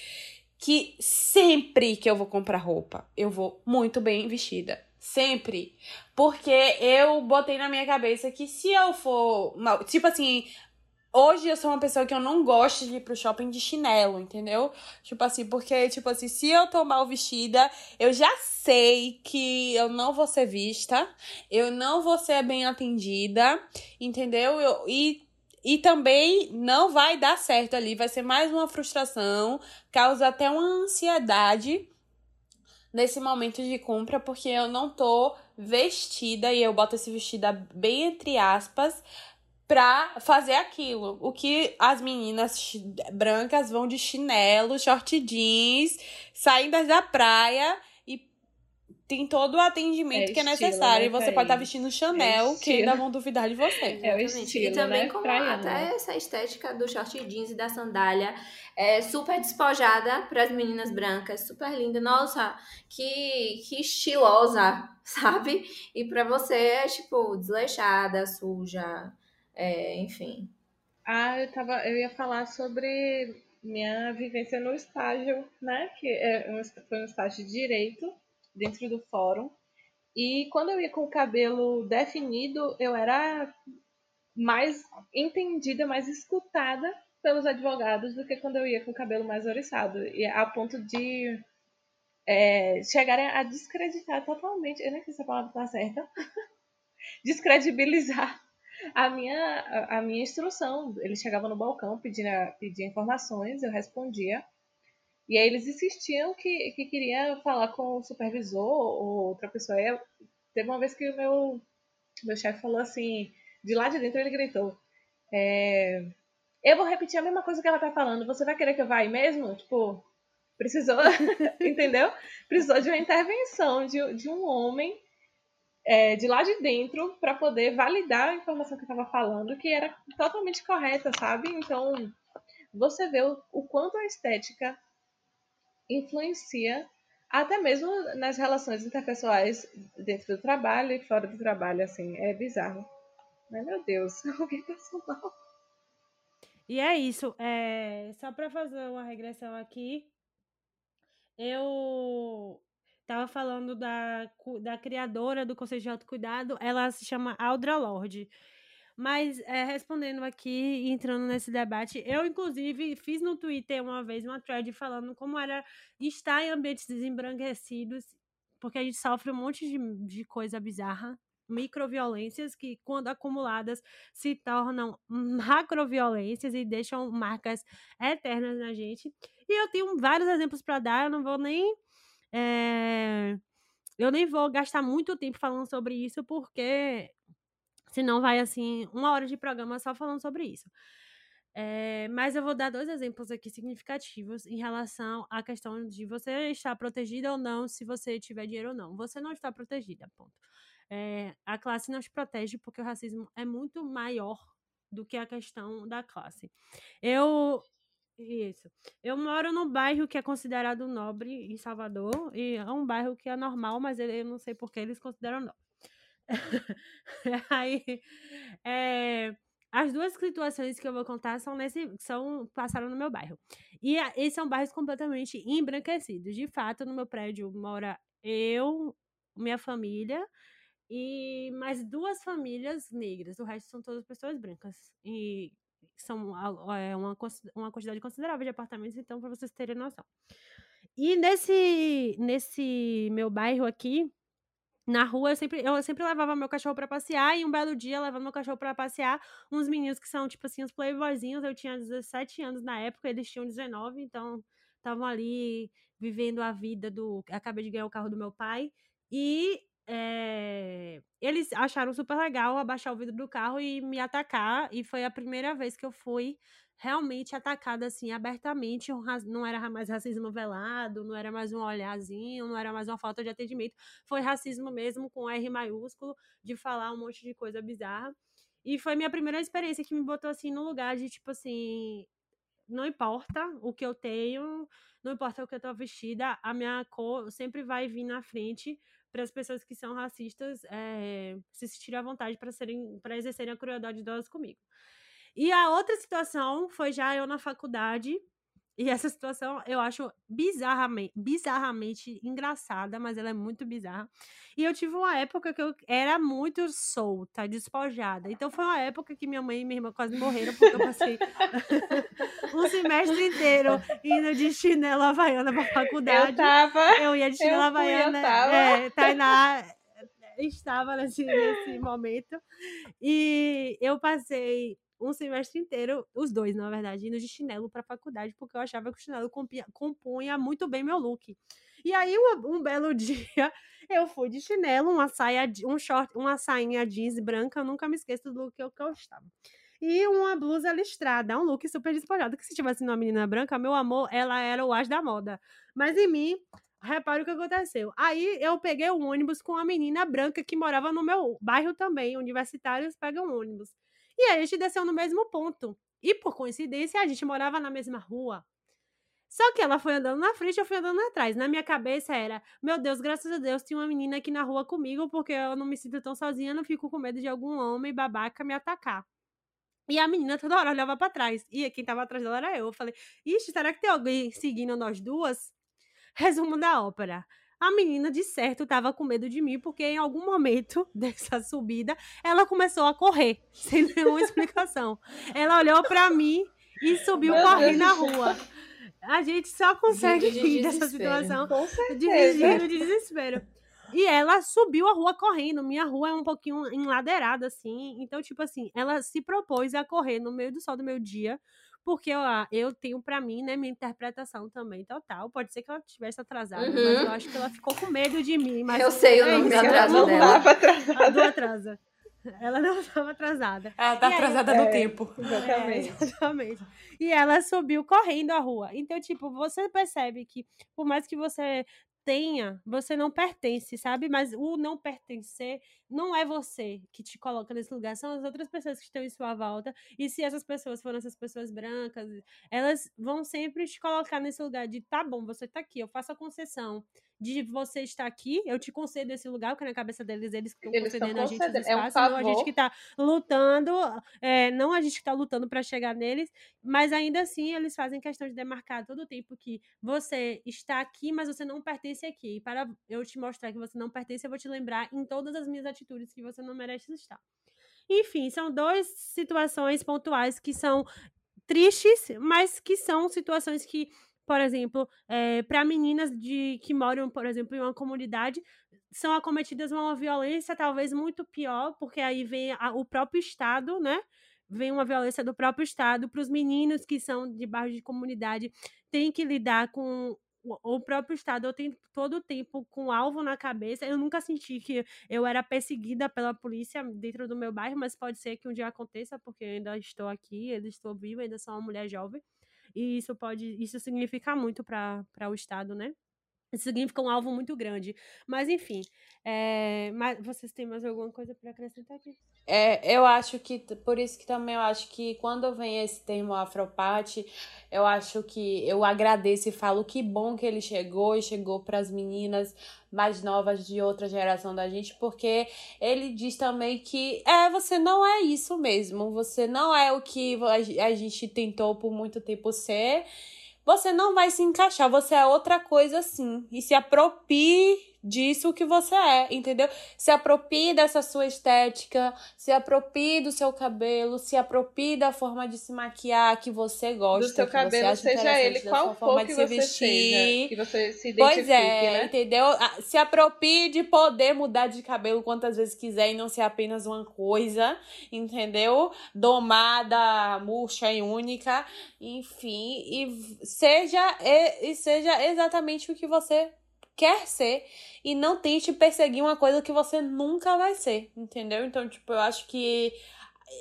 que sempre que eu vou comprar roupa, eu vou muito bem vestida. Sempre. Porque eu botei na minha cabeça que se eu for. mal- Tipo assim. Hoje eu sou uma pessoa que eu não gosto de ir pro shopping de chinelo, entendeu? Tipo assim, porque, tipo assim, se eu tô mal vestida, eu já sei que eu não vou ser vista, eu não vou ser bem atendida, entendeu? Eu, e, e também não vai dar certo ali, vai ser mais uma frustração, causa até uma ansiedade nesse momento de compra, porque eu não tô vestida, e eu boto esse vestida bem entre aspas, pra fazer aquilo. O que as meninas brancas vão de chinelo, short jeans, saindo da praia e tem todo o atendimento É que é estilo, necessário. né, e você pode estar vestindo Chanel, que estilo. ainda vão duvidar de você. É o Exatamente. estilo, e também né? como até essa estética do short jeans e da sandália é super despojada para as meninas brancas, super linda. Nossa, que, que estilosa, sabe? E para você é tipo desleixada, suja, é, enfim. Ah, eu, tava, eu ia falar sobre minha vivência no estágio, né? Que é foi um estágio de direito dentro do fórum. E quando eu ia com o cabelo definido, eu era mais entendida, mais escutada pelos advogados do que quando eu ia com o cabelo mais oriçado. E a ponto de é, chegarem a descreditar totalmente, eu nem sei se a palavra está certa, descredibilizar a minha, a, minha instrução. Eles chegavam no balcão pedindo, pedindo informações, eu respondia. E aí eles insistiam que, que queria falar com o supervisor ou outra pessoa. Teve uma vez que o meu, meu chefe falou assim, de lá de dentro ele gritou, é, eu vou repetir a mesma coisa que ela tá falando, você vai querer que eu vá aí mesmo? Tipo, precisou, entendeu? Precisou de uma intervenção de, de um homem é, de lá de dentro para poder validar a informação que eu estava falando, que era totalmente correta, sabe? Então, você vê o, o quanto a estética influencia até mesmo nas relações interpessoais dentro do trabalho e fora do trabalho, assim, é bizarro. Mas, meu Deus, alguém passou mal. E é isso. É, só para fazer uma regressão aqui, eu tava falando da, da criadora do Conceito de Autocuidado, ela se chama Aldra Lorde. Mas é, respondendo aqui entrando nesse debate, eu inclusive fiz no Twitter uma vez uma thread falando como era estar em ambientes desembranquecidos, porque a gente sofre um monte de, de coisa bizarra, microviolências que, quando acumuladas, se tornam macroviolências e deixam marcas eternas na gente. E eu tenho vários exemplos para dar, eu não vou nem. É, eu nem vou gastar muito tempo falando sobre isso, porque senão vai assim, uma hora de programa só falando sobre isso. É, mas eu vou dar dois exemplos aqui significativos em relação à questão de você estar protegida ou não, se você tiver dinheiro ou não. Você não está protegida, ponto. É, a classe não te protege porque o racismo é muito maior do que a questão da classe. Eu. Isso. Eu moro num bairro que é considerado nobre em Salvador, e é um bairro que é normal, mas eu não sei por que eles consideram nobre. Aí, é, as duas situações que eu vou contar são nesse são passaram no meu bairro. E esses são bairros completamente embranquecidos. De fato, no meu prédio mora eu, minha família e mais duas famílias negras. O resto são todas pessoas brancas. E são é, uma, uma quantidade considerável de apartamentos, então, para vocês terem noção. E nesse, nesse meu bairro aqui, na rua, eu sempre, eu sempre levava meu cachorro para passear, e um belo dia, levando meu cachorro para passear, uns meninos que são, tipo assim, os playboyzinhos, eu tinha 17 anos na época, eles tinham 19, então estavam ali vivendo a vida do. Acabei de ganhar o carro do meu pai, e é, eles acharam super legal abaixar o vidro do carro e me atacar, e foi a primeira vez que eu fui realmente atacada assim abertamente, não era mais racismo velado, não era mais um olharzinho, não era mais uma falta de atendimento, foi racismo mesmo com R maiúsculo, de falar um monte de coisa bizarra. E foi minha primeira experiência que me botou assim no lugar de tipo assim, não importa o que eu tenho, não importa o que eu tô vestida, a minha cor sempre vai vir na frente para as pessoas que são racistas é, se sentirem à vontade para serem para exercerem a crueldade delas comigo. E a outra situação foi já eu na faculdade. E essa situação eu acho bizarramente, bizarramente engraçada, mas ela é muito bizarra. E eu tive uma época que eu era muito solta, despojada. Então foi uma época que minha mãe e minha irmã quase morreram, porque eu passei um semestre inteiro indo de chinelo havaiana pra faculdade. Eu tava. Eu ia de chinelo eu havaiana. Fui, eu tava. É, Tainá estava nesse, nesse momento. E eu passei um semestre inteiro, os dois, na verdade, indo de chinelo para a faculdade, porque eu achava que o chinelo compunha, compunha muito bem meu look. E aí, um, um, belo dia, eu fui de chinelo, uma saia, um short, uma sainha jeans branca, eu nunca me esqueço do look que eu, que eu estava. E uma blusa listrada, um look super despojado, que se tivesse uma menina branca, meu amor, ela era o as da moda. Mas em mim, repare o que aconteceu. Aí eu peguei o um ônibus com uma menina branca que morava no meu bairro também, universitários pegam ônibus. E aí a gente desceu no mesmo ponto. E por coincidência, a gente morava na mesma rua. Só que ela foi andando na frente, eu fui andando atrás. Na minha cabeça era, meu Deus, graças a Deus, tinha uma menina aqui na rua comigo, porque eu não me sinto tão sozinha, não fico com medo de algum homem babaca me atacar. E a menina toda hora olhava para trás. E quem tava atrás dela era eu. Eu falei, ixi, será que tem alguém seguindo nós duas? Resumo da ópera. A menina, de certo, estava com medo de mim, porque em algum momento dessa subida, ela começou a correr, sem nenhuma explicação. Ela olhou para mim e subiu correndo na rua. A gente só consegue de rir dessa situação dirigindo de desespero. E ela subiu a rua correndo. Minha rua é um pouquinho enladeirada, assim. Então, tipo assim, ela se propôs a correr no meio do sol do meu dia porque eu, eu tenho para mim, né, minha interpretação também total. Pode ser que ela estivesse atrasada, uhum. mas eu acho que ela ficou com medo de mim. Mas eu sei o é nome atrasa não dela. atrasada. A do atrasa. Ela não estava atrasada. Ela tá e atrasada aí, no é, tempo. Exatamente. É, exatamente. E ela subiu correndo a rua. Então, tipo, você percebe que, por mais que você tenha, você não pertence, sabe? Mas o não pertencer não é você que te coloca nesse lugar, são as outras pessoas que estão em sua volta. E se essas pessoas forem essas pessoas brancas, elas vão sempre te colocar nesse lugar de tá bom, você tá aqui, eu faço a concessão de você estar aqui, eu te concedo esse lugar, porque na cabeça deles eles estão concedendo a gente esse espaço, é um não a gente que está lutando, é, não a gente que está lutando para chegar neles, mas ainda assim eles fazem questão de demarcar todo o tempo que você está aqui, mas você não pertence aqui. E para eu te mostrar que você não pertence, eu vou te lembrar em todas as minhas atitudes que você não merece estar. Enfim, são duas situações pontuais que são tristes, mas que são situações que por exemplo, é, eh, para meninas de que moram, por exemplo, em uma comunidade, são acometidas uma violência talvez muito pior, porque aí vem a, o próprio Estado, né? Vem uma violência do próprio Estado para os meninos que são de bairro de comunidade, tem que lidar com o próprio Estado, eu tenho todo o tempo com alvo na cabeça. Eu nunca senti que eu era perseguida pela polícia dentro do meu bairro, mas pode ser que um dia aconteça, porque eu ainda estou aqui, ainda estou viva, ainda sou uma mulher jovem. E isso pode, isso significa muito para o Estado, né? Isso significa um alvo muito grande. Mas, enfim, é, mas vocês têm mais alguma coisa para acrescentar aqui? É, eu acho que, por isso que também eu acho que quando vem esse termo afropate, eu acho que eu agradeço e falo que bom que ele chegou e chegou para as meninas mais novas de outra geração da gente, porque ele diz também que é, você não é isso mesmo, você não é o que a gente tentou por muito tempo ser, você não vai se encaixar, você é outra coisa sim, e se apropie disso que você é, entendeu? Se aproprie dessa sua estética, se aproprie do seu cabelo, se aproprie da forma de se maquiar que você gosta, do seu cabelo, seja ele qual for que você vestir. seja, que você se identifique, Pois é, né? entendeu? Ah, Se aproprie de poder mudar de cabelo quantas vezes quiser e não ser apenas uma coisa, entendeu? Domada, murcha e única, enfim, e seja e seja exatamente o que você quer ser e não tente perseguir uma coisa que você nunca vai ser, entendeu? Então, tipo, eu acho que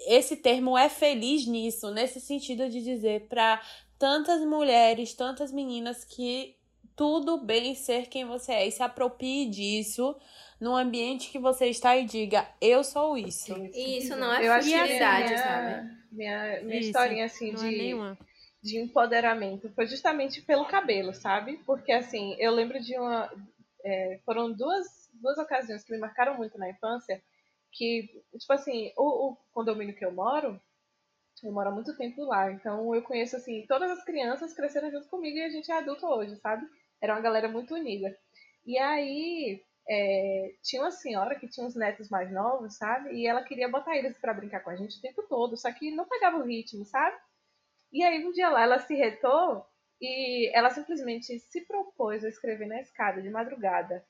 esse termo é feliz nisso, nesse sentido de dizer para tantas mulheres, tantas meninas que tudo bem ser quem você é e se aproprie disso no ambiente que você está e diga, eu sou isso. E isso não é Eu minha, sabe? minha, minha Isso, historinha assim Não é de, nenhuma. De empoderamento foi justamente pelo cabelo, sabe? Porque assim, eu lembro de uma. é, foram duas, duas ocasiões que me marcaram muito na infância. Que, tipo assim, o, o condomínio que eu moro, eu moro há muito tempo lá. Então eu conheço, assim, todas as crianças cresceram junto comigo e a gente é adulto hoje, sabe? Era uma galera muito unida. E aí, é, tinha uma senhora que tinha uns netos mais novos, sabe? E ela queria botar eles pra brincar com a gente o tempo todo, só que não pegava o ritmo, sabe? E aí um dia lá ela se retou e ela simplesmente se propôs a escrever na escada de madrugada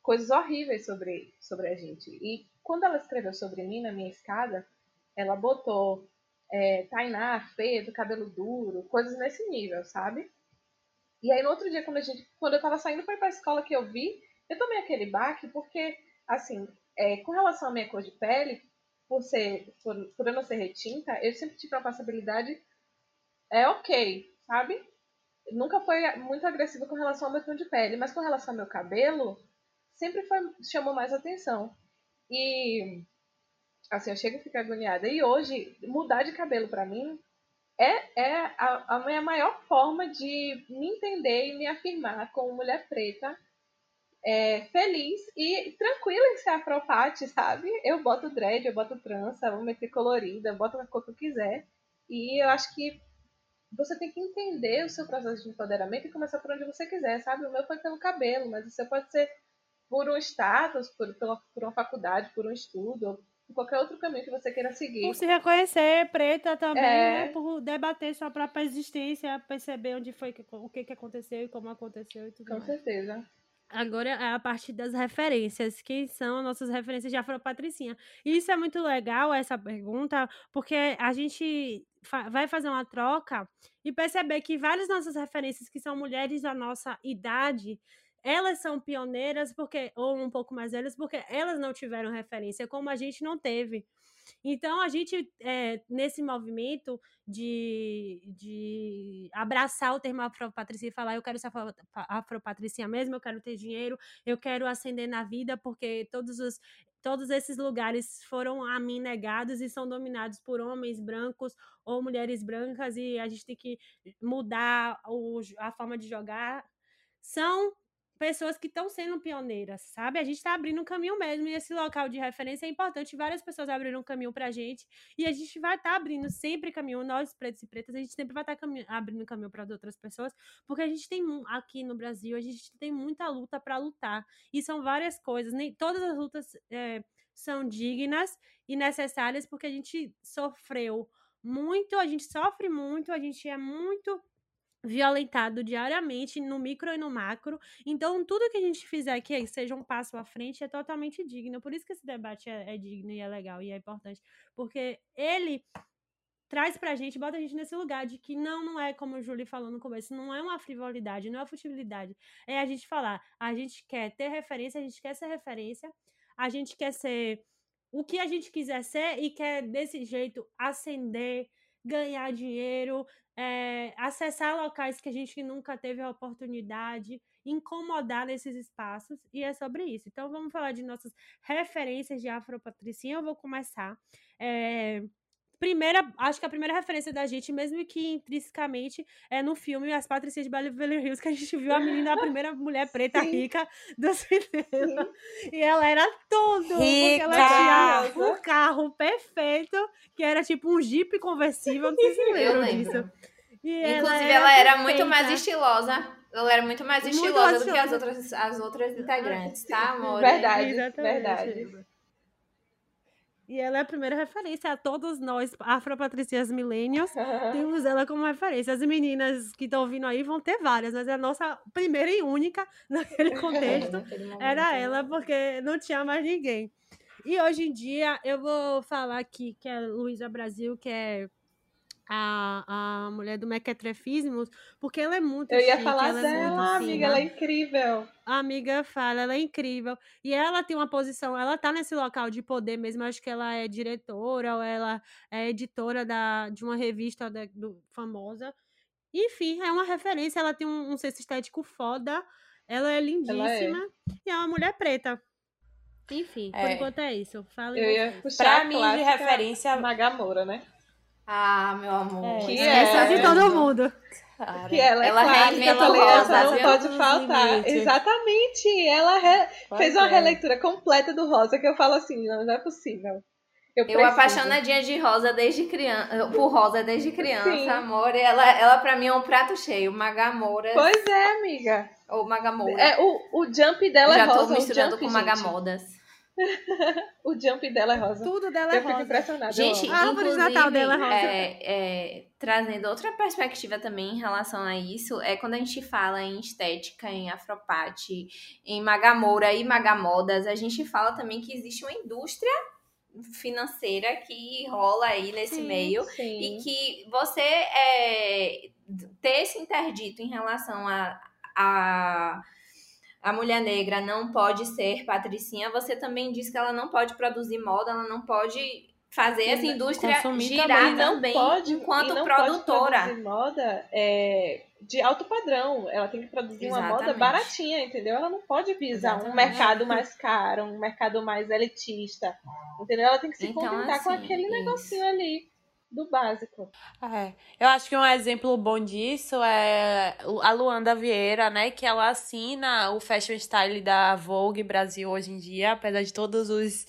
coisas horríveis sobre, sobre a gente. E quando ela escreveu sobre mim na minha escada, ela botou é, Tainá, feia, do cabelo duro, coisas nesse nível, sabe? E aí no outro dia, quando, a gente, quando eu tava saindo pra ir pra escola que eu vi, eu tomei aquele baque porque, assim, é, com relação à minha cor de pele, por, ser, por, por eu não ser retinta, eu sempre tive uma passabilidade é ok, sabe? Nunca foi muito agressiva com relação ao meu tom de pele, mas com relação ao meu cabelo, sempre foi, chamou mais atenção. E, assim, eu chego a ficar agoniada. E hoje, mudar de cabelo pra mim é, é a, a minha maior forma de me entender e me afirmar como mulher preta, é, feliz e tranquila em ser afropate, sabe? Eu boto dread, eu boto trança, vou meter colorida, boto a cor que eu quiser. E eu acho que você tem que entender o seu processo de empoderamento e começar por onde você quiser, sabe? O meu foi pelo cabelo, mas o seu pode ser por um status, por, pela, por uma faculdade, por um estudo, ou por qualquer outro caminho que você queira seguir. Por se reconhecer preta também, É. né? Por debater sua própria existência, perceber onde foi, o que, que aconteceu e como aconteceu e tudo Com mais. certeza. Agora é a parte das referências. Quem são nossas referências de Afropatricinha? Isso é muito legal, essa pergunta, porque a gente fa- vai fazer uma troca e perceber que várias nossas referências, que são mulheres da nossa idade, elas são pioneiras, porque ou um pouco mais velhas, porque elas não tiveram referência, como a gente não teve. Então, a gente, é, nesse movimento de, de abraçar o termo afropatricinha e falar, eu quero ser afro- afropatricinha mesmo, eu quero ter dinheiro, eu quero ascender na vida, porque todos os todos esses lugares foram a mim negados e são dominados por homens brancos ou mulheres brancas e a gente tem que mudar o, a forma de jogar. São pessoas que estão sendo pioneiras, sabe? A gente está abrindo um caminho mesmo, e esse local de referência é importante. Várias pessoas abriram um caminho pra gente, e a gente vai estar abrindo sempre caminho, nós, pretos e pretas, a gente sempre vai estar abrindo caminho para outras pessoas, porque a gente tem aqui no Brasil, a gente tem muita luta para lutar, e são várias coisas, nem todas as lutas é, são dignas e necessárias, porque a gente sofreu muito, a gente sofre muito, a gente é muito violentado diariamente no micro e no macro. Então, tudo que a gente fizer que seja um passo à frente é totalmente digno. Por isso que esse debate é, é digno e é legal e é importante, porque ele traz pra gente, bota a gente nesse lugar de que não, não é como o Júlio falou no começo, não é uma frivolidade, não é uma futilidade. É a gente falar, a gente quer ter referência, a gente quer ser referência, a gente quer ser o que a gente quiser ser e quer desse jeito ascender, ganhar dinheiro, é, acessar locais que a gente nunca teve a oportunidade incomodar nesses espaços, e é sobre isso. Então, vamos falar de nossas referências de afropatricinha. Eu vou começar. É, primeira, acho que a primeira referência da gente, mesmo que intrinsecamente, é no filme As Patricinhas de Beverly Hills, que a gente viu a menina, a primeira mulher preta Sim. rica do cinema. Sim. E ela era rica. porque ela tinha um carro perfeito, que era tipo um Jeep conversível, não sei se lembram disso. E Inclusive, ela era, ela era muito mais estilosa. Ela era muito mais estilosa muito do que as outras, as outras integrantes, tá, amor? Verdade, Exatamente. verdade. E ela é a primeira referência a todos nós, afropatricias millennials, temos ela como referência. As meninas que estão ouvindo aí vão ter várias, mas a nossa primeira e única naquele contexto era né? ela, porque não tinha mais ninguém. E hoje em dia eu vou falar aqui que é Luísa Brasil, que é a, a mulher do mequetrefismos, porque ela é muito Eu ia chique, falar ela é dela, é amiga, ela é incrível. A amiga fala, ela é incrível. E ela tem uma posição, ela tá nesse local de poder mesmo, acho que ela é diretora ou ela é editora da, de uma revista da, do, famosa. Enfim, é uma referência, ela tem um, um senso estético foda, ela é lindíssima ela é. e é uma mulher preta. Enfim, é. por enquanto é isso. Fala Eu ia puxar pra mim, de referência... Magamora, né? Ah, meu amor. É, que é, de todo mundo. Cara, que ela é ela clássica, rosa, não pode faltar. Limite. Exatamente. Ela re... fez uma releitura completa do Rosa que eu falo assim, não, não é possível. Eu, eu apaixonadinha de rosa desde criança, por rosa desde criança, Sim. amor. E ela, ela pra mim é um prato cheio, Magamora. Pois é, amiga. Ou Magamora. É, o, o jump dela Já é rosa. Já tô misturando jump, com Magamodas. o jump dela é rosa. Tudo dela é eu rosa. Eu fico impressionada. Gente, a árvore de Natal dela é rosa. É, é, trazendo outra perspectiva também em relação a isso, é quando a gente fala em estética, em afropate, em magamoura e magamodas, a gente fala também que existe uma indústria financeira que rola aí nesse sim, meio sim. e que você é, ter esse interdito em relação a, a a mulher negra não pode ser patricinha, você também diz que ela não pode produzir moda, ela não pode fazer essa indústria girar também, também pode, enquanto não produtora. Pode moda é, de alto padrão, ela tem que produzir Exatamente. uma moda baratinha, entendeu? Ela não pode visar Exatamente. um mercado mais caro, um mercado mais elitista, entendeu? Ela tem que se então, contentar assim, com aquele isso. negocinho ali do básico. É, eu acho que um exemplo bom disso é a Luanda Vieira, né? Que ela assina o fashion style da Vogue Brasil hoje em dia, apesar de todos os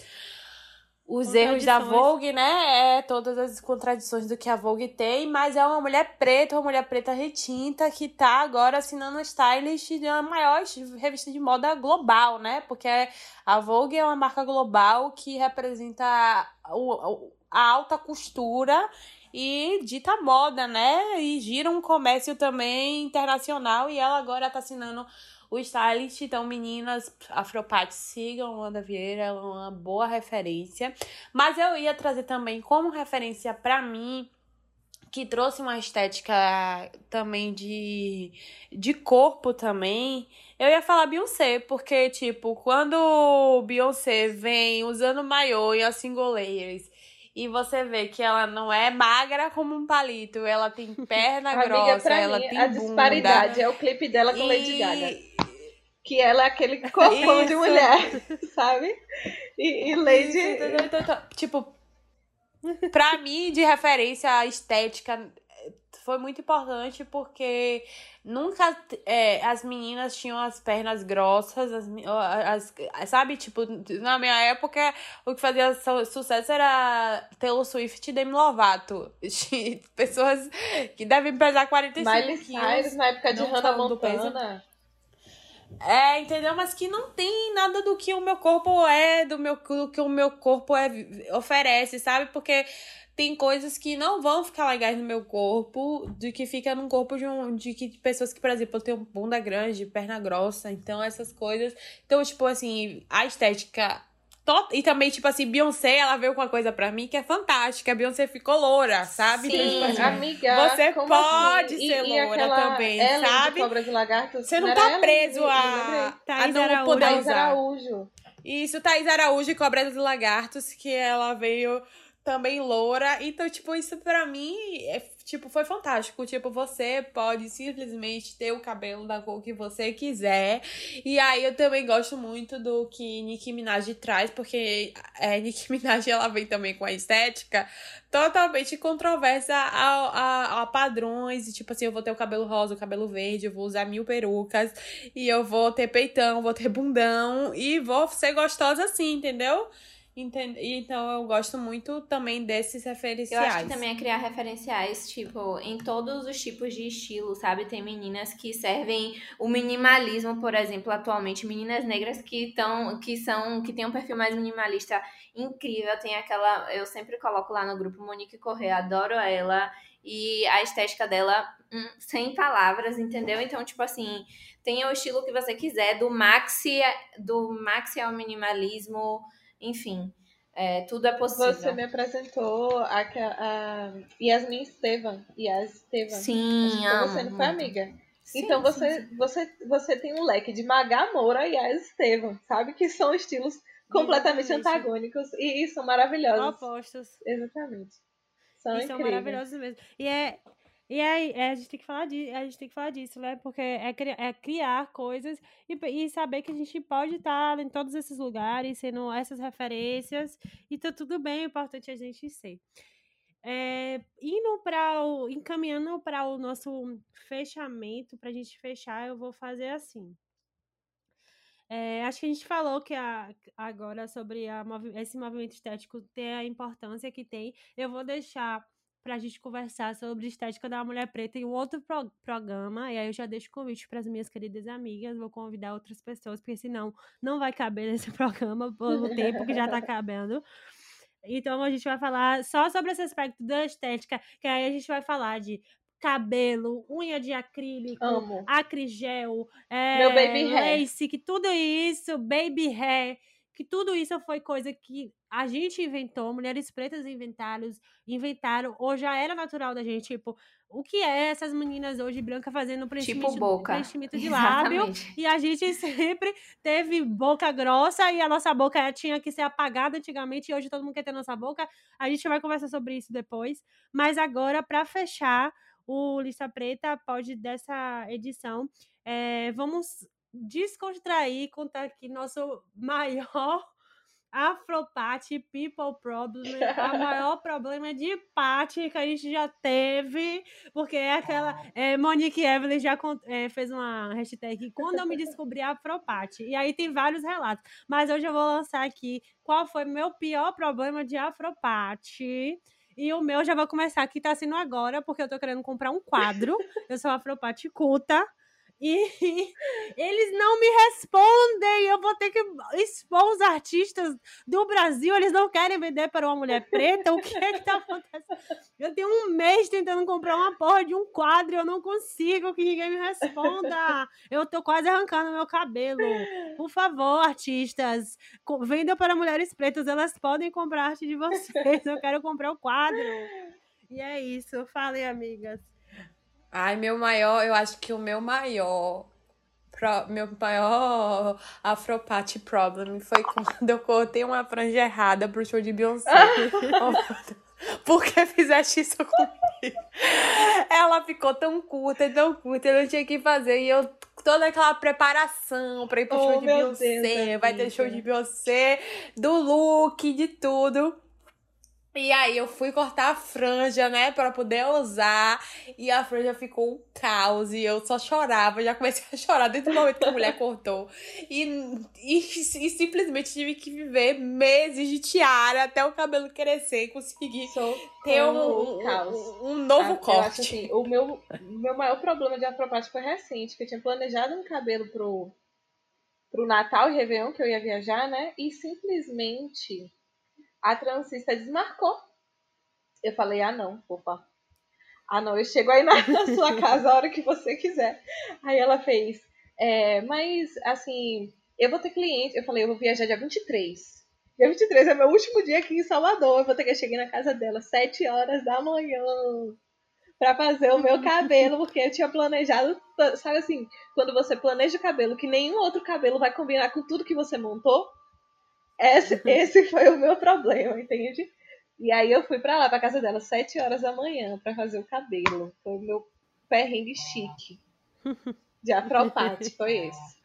os erros da Vogue, né? É todas as contradições do que a Vogue tem, mas é uma mulher preta, uma mulher preta retinta que tá agora assinando stylist da maior revista de moda global, né? Porque a Vogue é uma marca global que representa o, a alta costura e dita moda, né? E gira um comércio também internacional e ela agora tá assinando o stylist. Então, meninas, Afropat, sigam Wanda Vieira, ela é uma boa referência. Mas eu ia trazer também como referência para mim que trouxe uma estética também de, de corpo também. Eu ia falar Beyoncé, porque, tipo, quando Beyoncé vem usando maiô e as single layers e você vê que ela não é magra como um palito, ela tem perna Amiga, grossa, ela mim, tem a bunda. disparidade é o clipe dela com e... Lady Gaga. Que ela é aquele corpão de mulher, sabe? E, e Lady... Isso, então, então, tipo, pra mim, de referência estética, foi muito importante porque nunca é, as meninas tinham as pernas grossas, as, as, sabe? Tipo, na minha época, o que fazia sucesso era Taylor Swift e Demi Lovato. Pessoas que devem pesar 45 Miley quilos. Na época de Hannah Montana. É, entendeu? Mas que não tem nada do que o meu corpo é, do, meu, do que o meu corpo é, oferece, sabe? Porque tem coisas que não vão ficar legais no meu corpo, de que fica no corpo de, um, de, que, de pessoas que, por exemplo, eu tenho bunda grande, perna grossa, então essas coisas. Então, tipo assim, a estética. E também, tipo assim, Beyoncé, ela veio com uma coisa pra mim que é fantástica. A Beyoncé ficou loura, sabe? Sim, então, tipo, assim, amiga. Você pode assim? ser e, loura e também, Ellen sabe? De Cobras e Lagartos, você não tá preso a, a não poder usar. Araújo. Isso, Thaís Araújo e Cobras e Lagartos, que ela veio também loura. Então, tipo, isso pra mim é, tipo, foi fantástico. Tipo, você pode simplesmente ter o cabelo da cor que você quiser. E aí eu também gosto muito do que Nicki Minaj traz, porque é, Nicki Minaj ela vem também com a estética totalmente controversa a, a, a padrões. E, tipo assim, eu vou ter o cabelo rosa, o cabelo verde, eu vou usar mil perucas. E eu vou ter peitão, vou ter bundão. E vou ser gostosa assim, entendeu? Então eu gosto muito também desses referenciais. Eu acho que também é criar referenciais, tipo, em todos os tipos de estilo, sabe? Tem meninas que servem o minimalismo, por exemplo, atualmente, meninas negras que estão, que são, que tem um perfil mais minimalista incrível. Tem aquela, eu sempre coloco lá no grupo Monique Correa, adoro ela. E a estética dela, hum, sem palavras, entendeu? Então, tipo assim, tenha o estilo que você quiser, do maxi, do maxi ao minimalismo enfim, é, tudo é possível. Você me apresentou a, a Yasmin Estevam. Yas Estevam. Sim, amo. Você não foi amiga. Sim, então você, sim, sim. você você tem um leque de Maga Moura e Yas Estevam, sabe? Que são estilos completamente antagônicos e, e são maravilhosos. Opostos. Exatamente. São e incríveis. são maravilhosos mesmo. E é, e aí, é, a gente tem que falar disso, a gente tem que falar disso, né? Porque é, é criar coisas e, e saber que a gente pode estar em todos esses lugares, sendo essas referências, e tá tudo bem, é importante a gente ser. É, indo para o. encaminhando para o nosso fechamento, para a gente fechar, eu vou fazer assim. É, acho que a gente falou que a, agora sobre a, esse movimento estético ter a importância que tem. Eu vou deixar para a gente conversar sobre estética da mulher preta em um outro pro programa. E aí eu já deixo o convite para as minhas queridas amigas. Vou convidar outras pessoas, porque senão não vai caber nesse programa pelo tempo que já está cabendo. Então a gente vai falar só sobre esse aspecto da estética, que aí a gente vai falar de cabelo, unha de acrílico, Amo. acrigel, é, Meu baby hair. lace, que tudo isso, baby hair, que tudo isso foi coisa que a gente inventou, mulheres pretas inventaram, inventaram, ou já era natural da gente, tipo, o que é essas meninas hoje brancas fazendo preenchimento, tipo boca. preenchimento de lábio, e a gente sempre teve boca grossa, e a nossa boca tinha que ser apagada antigamente, e hoje todo mundo quer ter nossa boca, a gente vai conversar sobre isso depois, mas agora, para fechar o Lista Preta, pode dessa edição, é, vamos descontrair, contar aqui nosso maior Afropate People Problem, o maior problema de pate que a gente já teve, porque é aquela. É, Monique Evelyn já é, fez uma hashtag quando eu me descobri Afropate. E aí tem vários relatos. Mas hoje eu vou lançar aqui qual foi meu pior problema de Afropate. E o meu já vai começar aqui, tá sendo agora, porque eu tô querendo comprar um quadro. Eu sou Afropate culta. E eles não me respondem. Eu vou ter que expor os artistas do Brasil. Eles não querem vender para uma mulher preta. O que é que tá acontecendo? Eu tenho um mês tentando comprar uma porra de um quadro eu não consigo que ninguém me responda. Eu tô quase arrancando meu cabelo. Por favor, artistas, vendam para mulheres pretas. Elas podem comprar arte de vocês. Eu quero comprar o quadro. E é isso. Falei, amigas. Ai, meu maior, eu acho que o meu maior. Pro, meu maior afropate problem foi quando eu cortei uma franja errada pro show de Beyoncé. Por que fizeste isso comigo? Ela ficou tão curta e tão curta, eu não tinha que fazer. E eu, toda aquela preparação pra ir pro oh, show de Beyoncé, Deus, vai ter show de Beyoncé, do look, de tudo. E aí eu fui cortar a franja, né, para poder usar, e a franja ficou um caos, e eu só chorava, já comecei a chorar desde o momento que a mulher cortou. E, e, e simplesmente tive que viver meses de tiara até o cabelo crescer e conseguir Sou ter um, um, um, novo ah, corte. Assim, o meu, meu maior problema de afropate foi recente, que eu tinha planejado um cabelo pro, pro Natal e Réveillon, que eu ia viajar, né, e simplesmente a transista desmarcou. Eu falei, ah não, opa. Ah não, eu chego aí na, sua casa a hora que você quiser. Aí ela fez, é, mas assim, eu vou ter cliente. Eu falei, eu vou viajar dia 23. Dia 23 é meu último dia aqui em Salvador. Eu vou ter que chegar na casa dela 7 horas da manhã para fazer o meu cabelo, porque eu tinha planejado, sabe assim, quando você planeja o cabelo, que nenhum outro cabelo vai combinar com tudo que você montou. Esse, esse foi o meu problema, entende? E aí eu fui pra lá, pra casa dela, sete horas da manhã, pra fazer o cabelo. Foi o meu perrengue chique. De afropate, foi esse.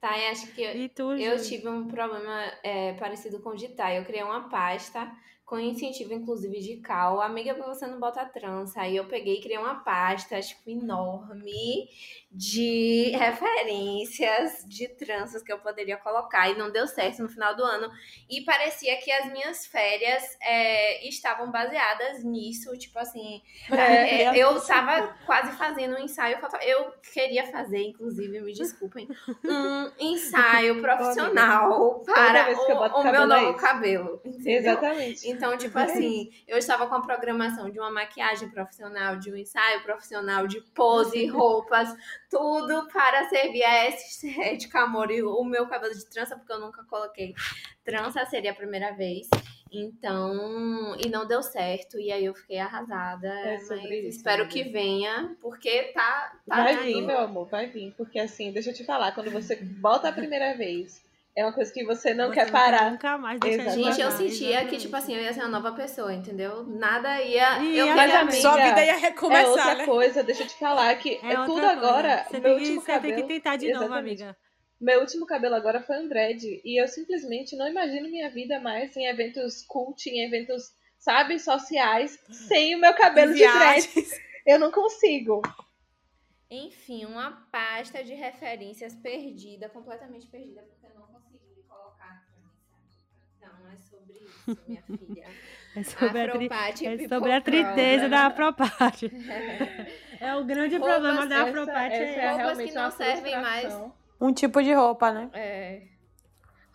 Tá, e acho que tu, eu tive um problema é, parecido com o de Thay. Eu criei uma pasta com incentivo, inclusive, de cal. Amiga, por que você não bota trança? Aí eu peguei e criei uma pasta, tipo, enorme de referências de tranças que eu poderia colocar. E não deu certo no final do ano. E parecia que as minhas férias é, estavam baseadas nisso. Tipo assim, É, é, eu tava quase fazendo um ensaio. Eu queria fazer, inclusive, me desculpem, um ensaio profissional para o, o meu é novo cabelo. Entendeu? Exatamente. Então, tipo assim, eu estava com a programação de uma maquiagem profissional, de um ensaio profissional, de pose, roupas, tudo para servir a estética, amor. E o meu cabelo de trança, porque eu nunca coloquei trança, seria a primeira vez. Então, e não deu certo, e aí eu fiquei arrasada. É mas isso, espero amiga. que venha, porque tá. tá Vai vir, meu amor, vai vir. Porque assim, deixa eu te falar, quando você bota a primeira vez, é uma coisa que você não Você quer parar. Nunca mais deixa. Gente, eu sentia que, exatamente. tipo assim, eu ia ser uma nova pessoa, entendeu? Nada ia. E eu ia queria ver- Sua vida ia É recomeçar, outra né? coisa, deixa eu te falar que É é, tudo coisa. agora. Você, meu tem que, último você tem cabelo. que tentar de novo, Exatamente. amiga. Meu último cabelo agora foi um dread. E eu simplesmente não imagino minha vida mais em eventos cult, em eventos, sabe, sociais, sem o meu cabelo de dread. Eu não consigo. Enfim, uma pasta de referências perdida, completamente perdida, minha filha. É sobre a, tri... Afropate é sobre a tristeza da problem. Afropate. É o grande Roupas, problema da Essa- Afropate. essa é é Roupas que não servem mais. Um tipo de roupa, né? É.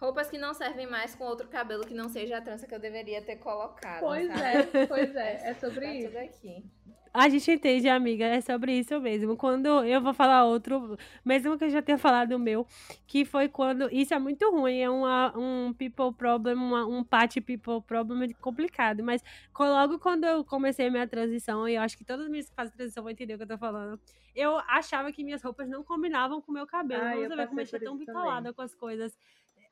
Roupas que não servem mais com outro cabelo que não seja a trança que eu deveria ter colocado. Pois sabe? é, pois é. É sobre Tá isso. tudo aqui. A gente entende, amiga, é sobre isso mesmo. Quando eu vou falar outro, mesmo que eu já tenha falado o meu, que foi quando. Isso é muito ruim, é uma, um people problem, uma- um party people problem complicado. Mas logo quando eu comecei a minha transição, e eu acho que todas as minhas que fazem transição vão entender o que eu tô falando, eu achava que minhas roupas não combinavam com o meu cabelo. Ai, Vamos eu ver como eu tinha tão bitolada com as coisas.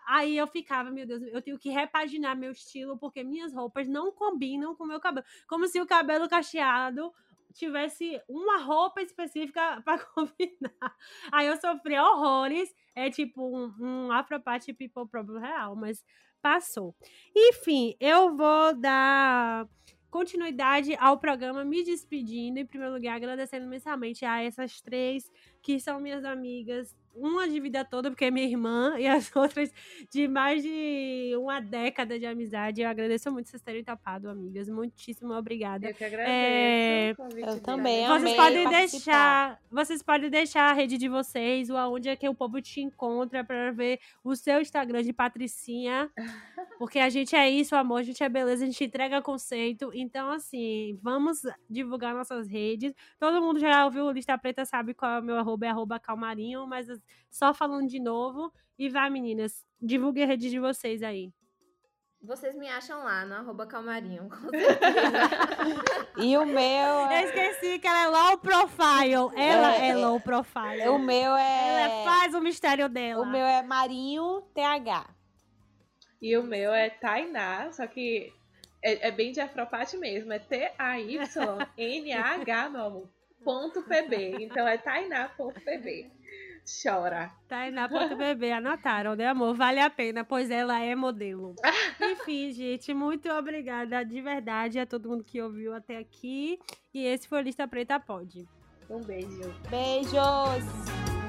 Aí eu ficava, meu Deus, eu tenho que repaginar meu estilo, porque minhas roupas não combinam com o meu cabelo. Como se o cabelo cacheado tivesse uma roupa específica para combinar. Aí eu sofri horrores. É tipo um, um Afropate People Problem real, mas passou. Enfim, eu vou dar continuidade ao programa, me despedindo. Em primeiro lugar, agradecendo imensamente a essas três que são minhas amigas. Uma de vida toda, porque é minha irmã, e as outras de mais de uma década de amizade. Eu agradeço muito vocês terem topado, amigas. Muitíssimo obrigada. Eu que agradeço. É, o convite eu também Vocês podem participar. deixar, vocês podem deixar a rede de vocês, ou aonde é que o povo te encontra para ver o seu Instagram de Patricinha. Porque a gente é isso, amor, a gente é beleza, a gente entrega conceito. Então, assim, vamos divulgar nossas redes. Todo mundo já ouviu o Lista Preta, sabe qual é o meu arroba, é arroba calmarinho, mas só falando de novo. E vai, meninas, divulguem a rede de vocês aí. Vocês me acham lá no arroba calmarinho, com certeza. E o meu Eu é. esqueci que ela é low profile. Ela é, É, é. low profile. O meu Ela é. faz o mistério dela. O meu é Marinho TH. E o meu é Tainá, só que é, é bem de afropate mesmo. É T-A-Y-N-A-H, meu amor. Ponto PB. Então é Tainá.pb. Chora. Tainá.bb, anotaram, né, amor? Vale a pena, pois ela é modelo. Enfim, gente, muito obrigada de verdade a todo mundo que ouviu até aqui. E esse foi o Lista Preta Pod. Um beijo. Beijos!